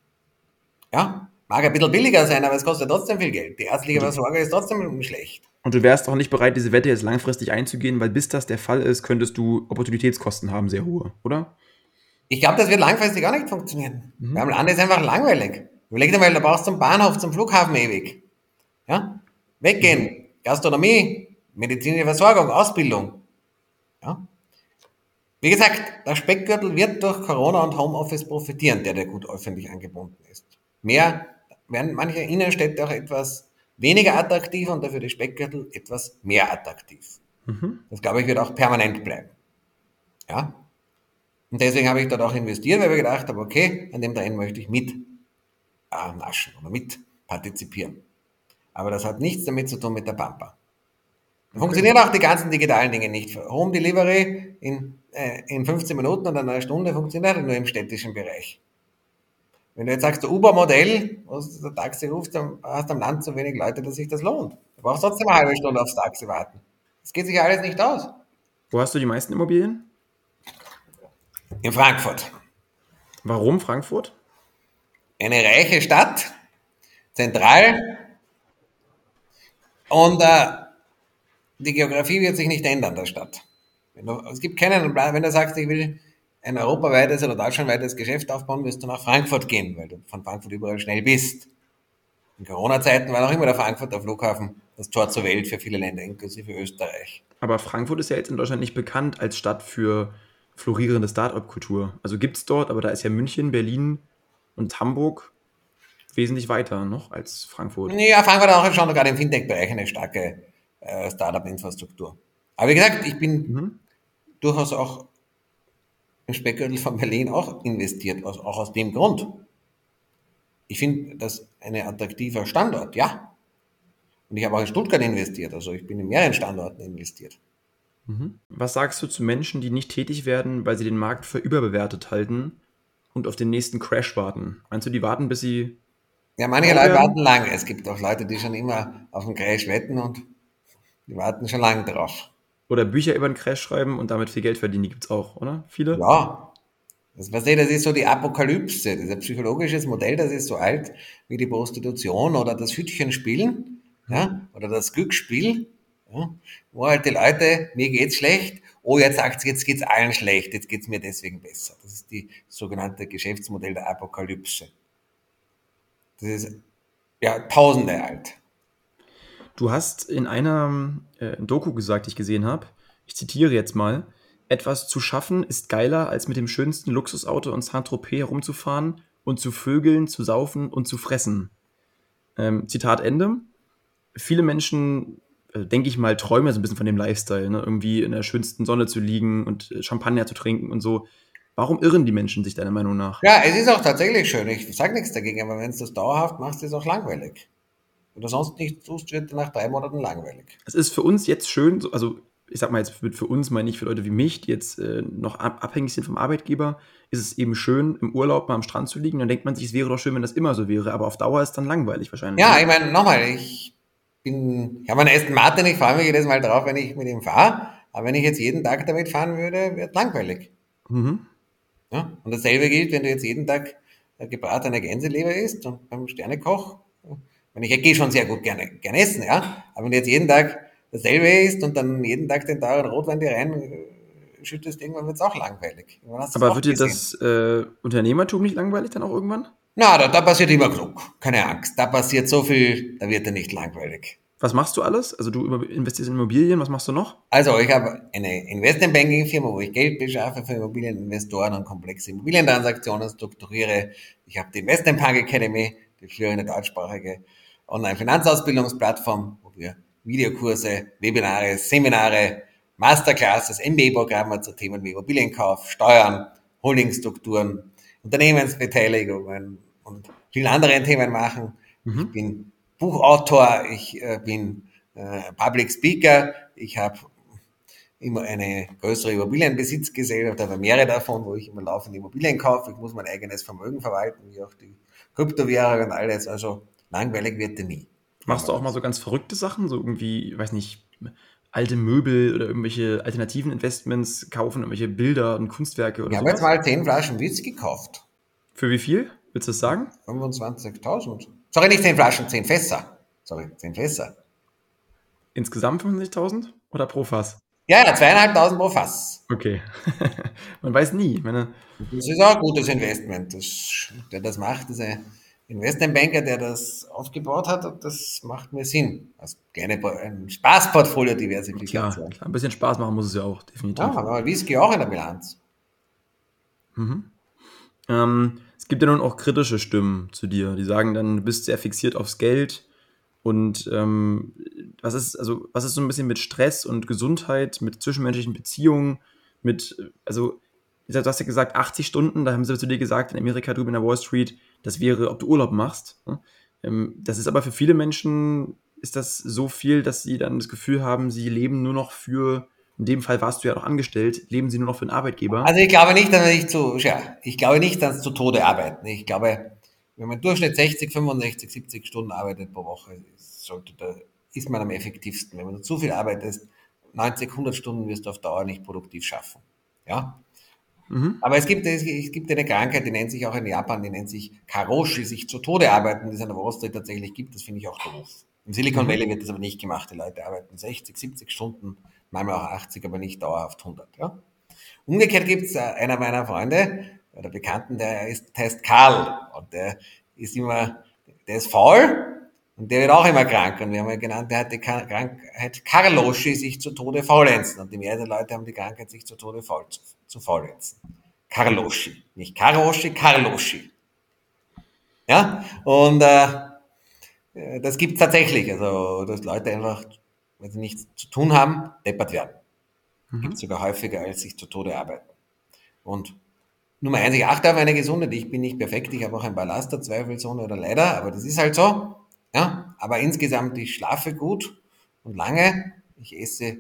Ja, mag ein bisschen billiger sein, aber es kostet trotzdem viel Geld. Die ärztliche Versorgung ist trotzdem schlecht. Und du wärst auch nicht bereit, diese Wette jetzt langfristig einzugehen, weil bis das der Fall ist, könntest du Opportunitätskosten haben, sehr hohe, oder? Ich glaube, das wird langfristig auch nicht funktionieren. Mhm. Weil am Land ist einfach langweilig. Überleg dir mal, da brauchst du zum Bahnhof, zum Flughafen ewig. Ja? Weggehen, Gastronomie, medizinische Versorgung, Ausbildung. Ja? Wie gesagt, der Speckgürtel wird durch Corona und Homeoffice profitieren, der der gut öffentlich angebunden ist. Mehr werden manche Innenstädte auch etwas weniger attraktiv und dafür die Speckgürtel etwas mehr attraktiv. Mhm. Das glaube ich wird auch permanent bleiben. Ja. Und deswegen habe ich dort auch investiert, weil ich gedacht habe, okay, an dem Trend möchte ich mit äh, naschen oder mit partizipieren. Aber das hat nichts damit zu tun mit der Pampa. Funktionieren auch die ganzen digitalen Dinge nicht. Home Delivery in, äh, in 15 Minuten oder einer Stunde funktioniert nur im städtischen Bereich. Wenn du jetzt sagst, der Uber-Modell, wo der Taxi ruft, dann hast du am Land so wenig Leute, dass sich das lohnt. Du brauchst trotzdem eine halbe Stunde aufs Taxi warten. Das geht sich alles nicht aus. Wo hast du die meisten Immobilien? In Frankfurt. Warum Frankfurt? Eine reiche Stadt, zentral. Und äh, die Geografie wird sich nicht ändern, der Stadt. Du, es gibt keinen, wenn du sagst, ich will ein europaweites oder deutschlandweites Geschäft aufbauen, wirst du nach Frankfurt gehen, weil du von Frankfurt überall schnell bist. In Corona-Zeiten war noch immer der Frankfurter Flughafen das Tor zur Welt für viele Länder, inklusive Österreich. Aber Frankfurt ist ja jetzt in Deutschland nicht bekannt als Stadt für florierende Start-up-Kultur. Also gibt es dort, aber da ist ja München, Berlin und Hamburg wesentlich weiter noch als Frankfurt. Ja, Frankfurt hat auch schon gerade im Fintech-Bereich eine starke äh, Startup-Infrastruktur. Aber wie gesagt, ich bin mhm. durchaus auch im Speckgürtel von Berlin auch investiert, auch aus dem Grund. Ich finde das ein attraktiver Standort, ja. Und ich habe auch in Stuttgart investiert, also ich bin in mehreren Standorten investiert. Mhm. Was sagst du zu Menschen, die nicht tätig werden, weil sie den Markt für überbewertet halten und auf den nächsten Crash warten? Meinst du, die warten, bis sie. Ja, manche Leute warten lange. Es gibt auch Leute, die schon immer auf den Crash wetten und die warten schon lange drauf. Oder Bücher über den Crash schreiben und damit viel Geld verdienen, die gibt es auch, oder? Viele? Ja. Das, was das ist so die Apokalypse. Das ist ein psychologisches Modell, das ist so alt wie die Prostitution oder das Hütchenspielen ja, oder das Glücksspiel, ja, wo halt die Leute, mir geht's schlecht, oh, jetzt sagt jetzt geht's allen schlecht, jetzt geht's mir deswegen besser. Das ist die sogenannte Geschäftsmodell der Apokalypse. Ist ja tausende alt. Du hast in einer äh, Doku gesagt, die ich gesehen habe, ich zitiere jetzt mal, etwas zu schaffen ist geiler, als mit dem schönsten Luxusauto in Saint-Tropez herumzufahren und zu vögeln, zu saufen und zu fressen. Ähm, Zitat Ende viele Menschen, äh, denke ich mal, träumen so ein bisschen von dem Lifestyle, ne? irgendwie in der schönsten Sonne zu liegen und äh, Champagner zu trinken und so. Warum irren die Menschen sich deiner Meinung nach? Ja, es ist auch tatsächlich schön. Ich sage nichts dagegen, aber wenn es das dauerhaft machst, ist es auch langweilig. Wenn du sonst nichts tust, wird nach drei Monaten langweilig. Es ist für uns jetzt schön, also ich sag mal jetzt für uns, meine ich für Leute wie mich, die jetzt äh, noch abhängig sind vom Arbeitgeber, ist es eben schön, im Urlaub mal am Strand zu liegen. Dann denkt man sich, es wäre doch schön, wenn das immer so wäre, aber auf Dauer ist es dann langweilig wahrscheinlich. Ja, ich meine, nochmal, ich bin, ich habe einen Aston Martin, ich freue mich jedes Mal drauf, wenn ich mit ihm fahre. Aber wenn ich jetzt jeden Tag damit fahren würde, wird langweilig. Mhm. Ja? Und dasselbe gilt, wenn du jetzt jeden Tag gebratene Gänseleber isst und beim Sternekoch. Wenn ich, ich gehe schon sehr gut gerne, gerne essen, ja. Aber wenn du jetzt jeden Tag dasselbe isst und dann jeden Tag den teuren Rotwein dir rein äh, schüttest, irgendwann wird es auch langweilig. Aber wird dir das äh, Unternehmertum nicht langweilig dann auch irgendwann? Na, da, da passiert immer genug. Keine Angst. Da passiert so viel, da wird er nicht langweilig. Was machst du alles? Also du investierst in Immobilien, was machst du noch? Also ich habe eine Investmentbanking-Firma, wo ich Geld beschaffe für Immobilieninvestoren und komplexe Immobilientransaktionen strukturiere. Ich habe die Investment Punk Academy, die führende deutschsprachige Online-Finanzausbildungsplattform, wo wir Videokurse, Webinare, Seminare, Masterclasses, MBA-Programme zu Themen wie Immobilienkauf, Steuern, Holdingstrukturen, Unternehmensbeteiligungen und vielen anderen Themen machen. Mhm. Ich bin Buchautor, ich äh, bin äh, Public Speaker, ich habe immer eine größere Immobilienbesitzgesellschaft, aber mehrere davon, wo ich immer laufend Immobilien kaufe. Ich muss mein eigenes Vermögen verwalten, wie auch die Kryptowährung und alles. Also langweilig wird er nie. Machst du auch mal so ganz verrückte Sachen, so irgendwie, ich weiß nicht, alte Möbel oder irgendwelche alternativen Investments kaufen, irgendwelche Bilder und Kunstwerke oder so. Ich habe jetzt mal 10 Flaschen Whisky gekauft. Für wie viel? Willst du das sagen? 25.000. Sorry, nicht 10 Flaschen, 10 Fässer. Sorry, 10 Fässer. Insgesamt 25.000 oder pro Fass? Ja, ja, zweieinhalbtausend pro Fass. Okay. Man weiß nie. Meine... Das ist auch ein gutes Investment. Das, der das macht, ist ein Investmentbanker, der das aufgebaut hat und das macht mir Sinn. Als kleine ein Spaßportfolio Diversifikation. Klar, ein bisschen Spaß machen muss es ja auch, definitiv. Ja, aber Whisky auch in der Bilanz. Mhm. Ähm, gibt ja nun auch kritische Stimmen zu dir, die sagen dann, du bist sehr fixiert aufs Geld. Und ähm, was ist, also, was ist so ein bisschen mit Stress und Gesundheit, mit zwischenmenschlichen Beziehungen, mit, also, du hast ja gesagt, 80 Stunden, da haben sie zu dir gesagt, in Amerika drüben in der Wall Street, das wäre, ob du Urlaub machst. Ne? Ähm, das ist aber für viele Menschen ist das so viel, dass sie dann das Gefühl haben, sie leben nur noch für, in dem Fall warst du ja noch angestellt, leben sie nur noch für den Arbeitgeber? Also ich glaube nicht, dass ich zu, ja, ich glaube nicht, dass zu Tode arbeiten. Ich glaube, wenn man im Durchschnitt 60, 65, 70 Stunden arbeitet pro Woche, sollte da, ist man am effektivsten. Wenn man zu viel arbeitet, 90, 100 Stunden wirst du auf Dauer nicht produktiv schaffen. Ja? Mhm. Aber es gibt, es gibt eine Krankheit, die nennt sich auch in Japan, die nennt sich Karoshi, sich zu Tode arbeiten, die es an der Wall Street tatsächlich gibt. Das finde ich auch doof. Im Silicon mhm. Valley wird das aber nicht gemacht. Die Leute arbeiten 60, 70 Stunden, manchmal auch 80, aber nicht dauerhaft 100. Ja? Umgekehrt gibt es äh, einer meiner Freunde oder Bekannten, der ist, heißt Karl und der ist immer, der ist faul und der wird auch immer krank. Und wir haben ja genannt, der hat die Krankheit Karloschi, sich zu Tode faulenzen. Und die der Leute haben die Krankheit, sich zu Tode faul, zu, zu faulenzen. Karloschi. Nicht Karoschi, Karloschi. Ja, und äh, das gibt es tatsächlich. Also, dass Leute einfach, wenn sie nichts zu tun haben, deppert werden. Mhm. Gibt sogar häufiger, als sich zu Tode arbeiten. Und Nummer eins, ich achte auf meine Gesundheit. Ich bin nicht perfekt, ich habe auch ein paar Lasterzweifelsone oder leider, aber das ist halt so. Ja, aber insgesamt, ich schlafe gut und lange. Ich esse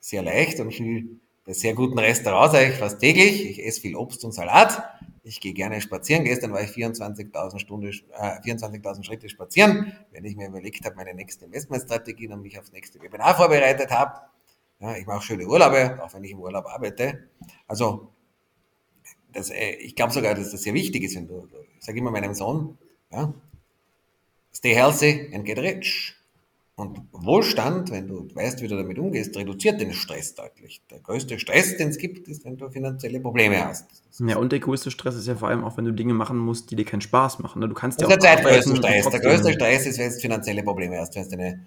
sehr leicht und ich will bei sehr guten Restaurants eigentlich fast täglich. Ich esse viel Obst und Salat. Ich gehe gerne spazieren. Gestern war ich 24.000 Stunden, äh, 24.000 Schritte spazieren, wenn ich mir überlegt habe, meine nächste Investmentstrategie und mich aufs nächste Webinar vorbereitet habe. Ja, ich mache schöne Urlaube, auch wenn ich im Urlaub arbeite. Also, das, äh, ich glaube sogar, dass das sehr wichtig ist. Ich sage immer meinem Sohn, ja, Stay healthy and get rich. Und Wohlstand, wenn du weißt, wie du damit umgehst, reduziert den Stress deutlich. Der größte Stress, den es gibt, ist, wenn du finanzielle Probleme hast. Ja, und der größte Stress ist ja vor allem auch, wenn du Dinge machen musst, die dir keinen Spaß machen. Ne? Du kannst das ja auch der zweitgrößte Stress. Der größte Stress ist, wenn du finanzielle Probleme hast, wenn du deine,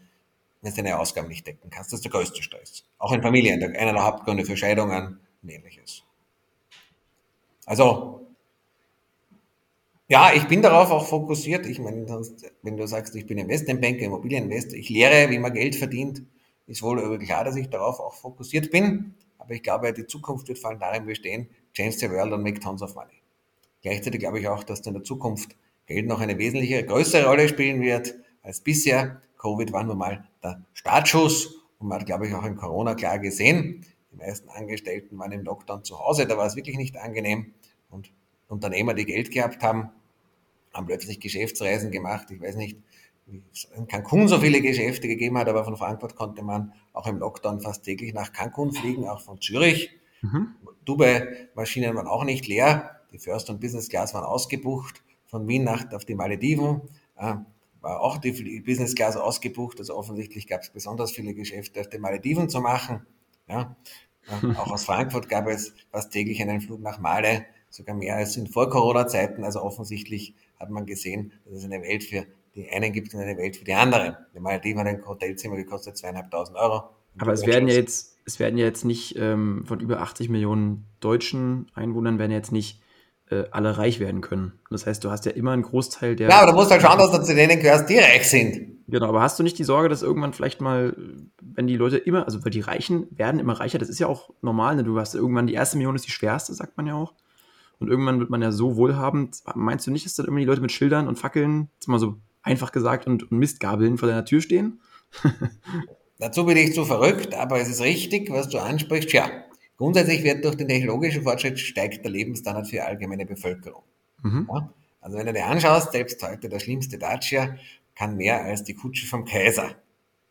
wenn du deine Ausgaben nicht decken kannst. Das ist der größte Stress. Auch in Familien, einer der Hauptgründe für Scheidungen und ähnliches. Also, ja, ich bin darauf auch fokussiert. Ich meine, wenn du sagst, ich bin Investmentbanker, Immobilieninvestor, ich lehre, wie man Geld verdient, ist wohl klar, dass ich darauf auch fokussiert bin. Aber ich glaube, die Zukunft wird vor allem darin bestehen, change the world and make tons of money. Gleichzeitig glaube ich auch, dass in der Zukunft Geld noch eine wesentliche, größere Rolle spielen wird als bisher. Covid war nun mal der Startschuss und man hat, glaube ich, auch in Corona klar gesehen, die meisten Angestellten waren im Lockdown zu Hause, da war es wirklich nicht angenehm und Unternehmer, die Geld gehabt haben, haben plötzlich Geschäftsreisen gemacht. Ich weiß nicht, wie es in Cancun so viele Geschäfte gegeben hat, aber von Frankfurt konnte man auch im Lockdown fast täglich nach Cancun fliegen, auch von Zürich. Mhm. Dubai-Maschinen waren auch nicht leer. Die First und Business Class waren ausgebucht. Von Wien nach auf die Malediven äh, war auch die Business Class ausgebucht. Also offensichtlich gab es besonders viele Geschäfte auf den Malediven zu machen. Ja. Äh, auch aus Frankfurt gab es fast täglich einen Flug nach Male sogar mehr als in Vor-Corona-Zeiten. Also offensichtlich hat man gesehen, dass es eine Welt für die einen gibt und eine Welt für die anderen. Die Malediven hat ein Hotelzimmer gekostet zweieinhalbtausend Euro. Aber es werden ja jetzt, es werden ja jetzt nicht ähm, von über 80 Millionen deutschen Einwohnern werden jetzt nicht äh, alle reich werden können. Das heißt, du hast ja immer einen Großteil der. Ja, aber du musst halt schauen, dass du zu denen gehörst, die reich sind. Genau, aber hast du nicht die Sorge, dass irgendwann vielleicht mal, wenn die Leute immer, also weil die Reichen werden immer reicher, das ist ja auch normal, ne? du hast irgendwann die erste Million ist die schwerste, sagt man ja auch. Und irgendwann wird man ja so wohlhabend. Meinst du nicht, dass da irgendwie Leute mit Schildern und Fackeln, jetzt mal so einfach gesagt, und, und Mistgabeln vor deiner Tür stehen? Dazu bin ich zu verrückt, aber es ist richtig, was du ansprichst. Ja, grundsätzlich wird durch den technologischen Fortschritt steigt der Lebensstandard für die allgemeine Bevölkerung. Mhm. Ja? Also wenn du dir anschaust, selbst heute der schlimmste Dacia kann mehr als die Kutsche vom Kaiser.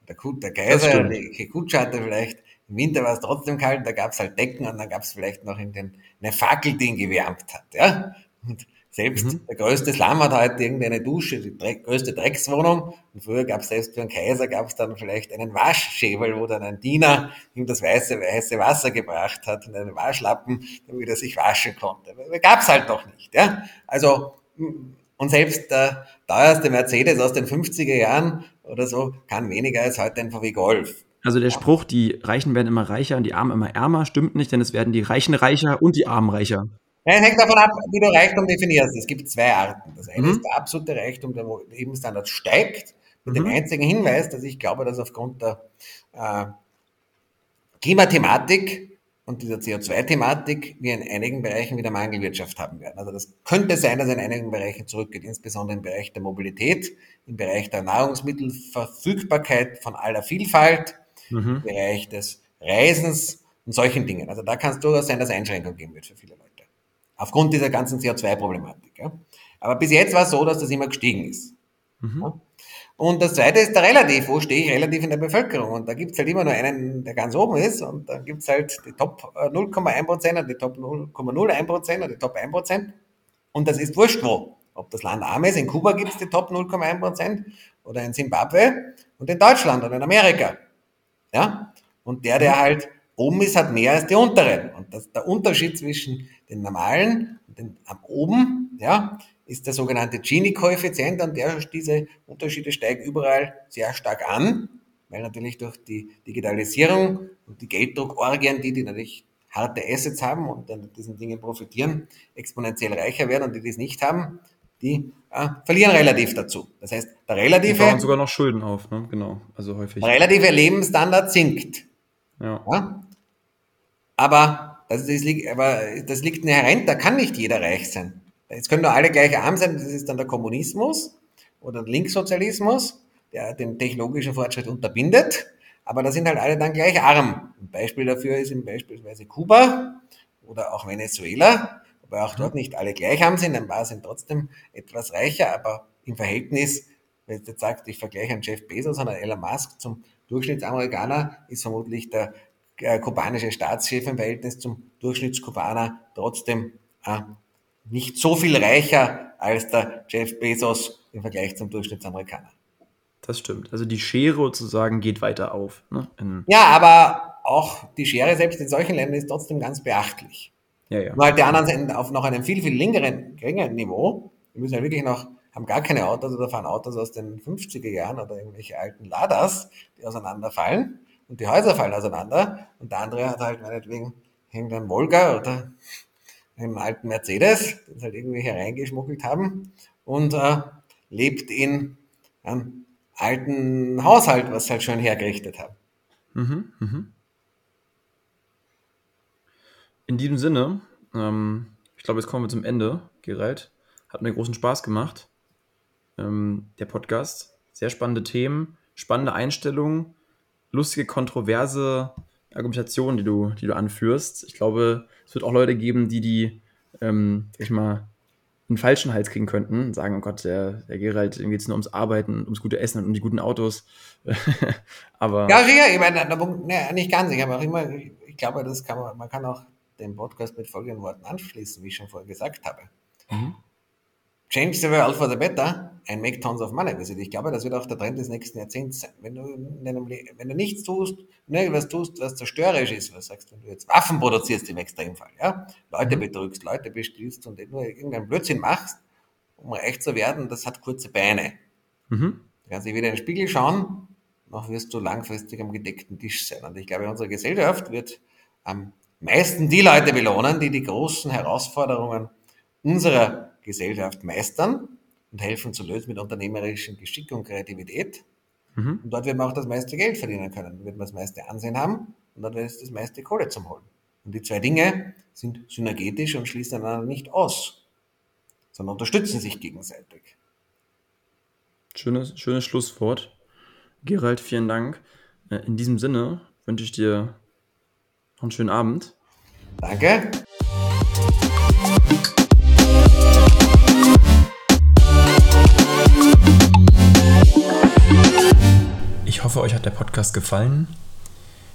Der, der Kaiser, die Kutsche hatte vielleicht im Winter war es trotzdem kalt, da gab es halt Decken und dann gab es vielleicht noch in den, eine Fackel, die ihn gewärmt hat. Ja? Und selbst mhm. der größte Slum hat heute irgendeine Dusche, die Dreck, größte Dreckswohnung. Und früher gab es selbst für einen Kaiser gab es dann vielleicht einen Waschschäbel, wo dann ein Diener ihm das weiße, weiße Wasser gebracht hat und einen Waschlappen, damit er sich waschen konnte. Gab es halt doch nicht. Ja? Also und selbst der teuerste Mercedes aus den 50er Jahren oder so kann weniger als heute ein VW Golf. Also der Spruch, die Reichen werden immer reicher und die Armen immer ärmer, stimmt nicht, denn es werden die Reichen reicher und die Armen reicher. Ja, es hängt davon ab, wie du Reichtum definierst. Es gibt zwei Arten. Das eine mhm. ist der absolute Reichtum, der Lebensstandard steigt, mit mhm. dem einzigen Hinweis, dass ich glaube, dass aufgrund der äh, Klimathematik aufgrund dieser CO2-Thematik wir in einigen Bereichen wieder Mangelwirtschaft haben werden. Also das könnte sein, dass in einigen Bereichen zurückgeht, insbesondere im Bereich der Mobilität, im Bereich der Nahrungsmittelverfügbarkeit von aller Vielfalt, mhm. im Bereich des Reisens und solchen Dingen. Also da kann es durchaus sein, dass es Einschränkungen geben wird für viele Leute. Aufgrund dieser ganzen CO2-Problematik. Ja. Aber bis jetzt war es so, dass das immer gestiegen ist. Mhm. Ja. Und das zweite ist der Relativ. Wo stehe ich relativ in der Bevölkerung? Und da gibt es halt immer nur einen, der ganz oben ist. Und dann gibt es halt die Top 0,1% äh, und die Top 0,01% und die Top 1%. Und das ist wurscht wo. Ob das Land arm ist, in Kuba gibt es die Top 0,1% oder in Zimbabwe und in Deutschland oder in Amerika. Ja? Und der, der halt oben ist, hat mehr als die unteren. Und das, der Unterschied zwischen den normalen und den am oben, ja, ist der sogenannte Gini-Koeffizient, und der, diese Unterschiede steigen überall sehr stark an, weil natürlich durch die Digitalisierung und die Gelddruckorgien, die, die natürlich harte Assets haben und dann diesen Dingen profitieren, exponentiell reicher werden und die, die es nicht haben, die äh, verlieren relativ dazu. Das heißt, der relative... Die bauen sogar noch Schulden auf, ne? genau, also häufig. Der relative Lebensstandard sinkt. Ja. ja? Aber, das, das, liegt, aber das liegt inhärent, da kann nicht jeder reich sein. Jetzt können nur alle gleich arm sein, das ist dann der Kommunismus oder der Linkssozialismus, der den technologischen Fortschritt unterbindet, aber da sind halt alle dann gleich arm. Ein Beispiel dafür ist beispielsweise Kuba oder auch Venezuela, wobei auch dort nicht alle gleich arm sind, ein paar sind trotzdem etwas reicher, aber im Verhältnis, wenn du jetzt sagst, ich vergleiche einen Jeff Bezos und einen Elon Musk zum Durchschnittsamerikaner, ist vermutlich der äh, kubanische Staatschef im Verhältnis zum Durchschnittskubaner trotzdem äh, nicht so viel reicher als der Jeff Bezos im Vergleich zum Durchschnittsamerikaner. Das stimmt. Also die Schere sozusagen geht weiter auf. Ne? ja, aber auch die Schere selbst in solchen Ländern ist trotzdem ganz beachtlich. Ja, ja. Nur halt die anderen sind auf noch einem viel, viel längeren, geringeren Niveau. Die müssen ja wirklich noch, haben gar keine Autos oder fahren Autos aus den 50er Jahren oder irgendwelche alten Ladas, die auseinanderfallen und die Häuser fallen auseinander. Und der andere hat halt meinetwegen irgendein Volga oder einem alten Mercedes, den sie halt irgendwie hereingeschmuggelt haben und äh, lebt in einem alten Haushalt, was sie halt schon hergerichtet haben. Mhm, mhm. In diesem Sinne, ähm, ich glaube, jetzt kommen wir zum Ende, Gerald. Hat mir großen Spaß gemacht. Ähm, der Podcast. Sehr spannende Themen, spannende Einstellungen, lustige, kontroverse Argumentation, die du, die du anführst. Ich glaube, es wird auch Leute geben, die die, ähm, ich mal, einen falschen Hals kriegen könnten sagen, oh Gott, der, der Gerald, dem geht es nur ums Arbeiten, ums gute Essen und um die guten Autos. aber. Ja, sicher, ich meine, ne, nicht ganz. Ich immer, ich glaube, das kann man, man kann auch den Podcast mit folgenden Worten anschließen, wie ich schon vorher gesagt habe. Mhm. Change the world for the better and make tons of money. Also ich glaube, das wird auch der Trend des nächsten Jahrzehnts sein. Wenn du, wenn du nichts tust, ne, was tust, was zerstörerisch ist, was sagst, wenn du jetzt Waffen produzierst im Extremfall, ja, Leute mhm. betrügst, Leute bestiehlst und nur irgendeinen Blödsinn machst, um reich zu werden, das hat kurze Beine. Mhm. Du kannst dich wieder in den Spiegel schauen, noch wirst du langfristig am gedeckten Tisch sein. Und ich glaube, unsere Gesellschaft wird am meisten die Leute belohnen, die die großen Herausforderungen unserer Gesellschaft meistern und helfen zu lösen mit unternehmerischem Geschick und Kreativität. Mhm. Und dort wird man auch das meiste Geld verdienen können, dort wird man das meiste Ansehen haben und dort wird es das meiste Kohle zum Holen. Und die zwei Dinge sind synergetisch und schließen einander nicht aus, sondern unterstützen sich gegenseitig. Schönes, schönes Schlusswort. Gerald, vielen Dank. Äh, in diesem Sinne wünsche ich dir noch einen schönen Abend. Danke. Ich hoffe, euch hat der Podcast gefallen.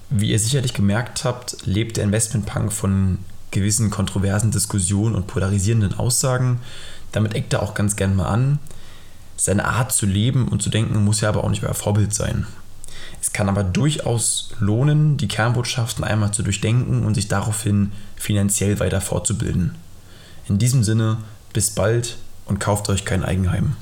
Wie ihr sicherlich gemerkt habt, lebt der Investmentpunk von gewissen kontroversen Diskussionen und polarisierenden Aussagen. Damit eckt er auch ganz gern mal an. Seine Art zu leben und zu denken muss ja aber auch nicht euer Vorbild sein. Es kann aber durchaus lohnen, die Kernbotschaften einmal zu durchdenken und sich daraufhin finanziell weiter fortzubilden. In diesem Sinne, bis bald und kauft euch kein Eigenheim.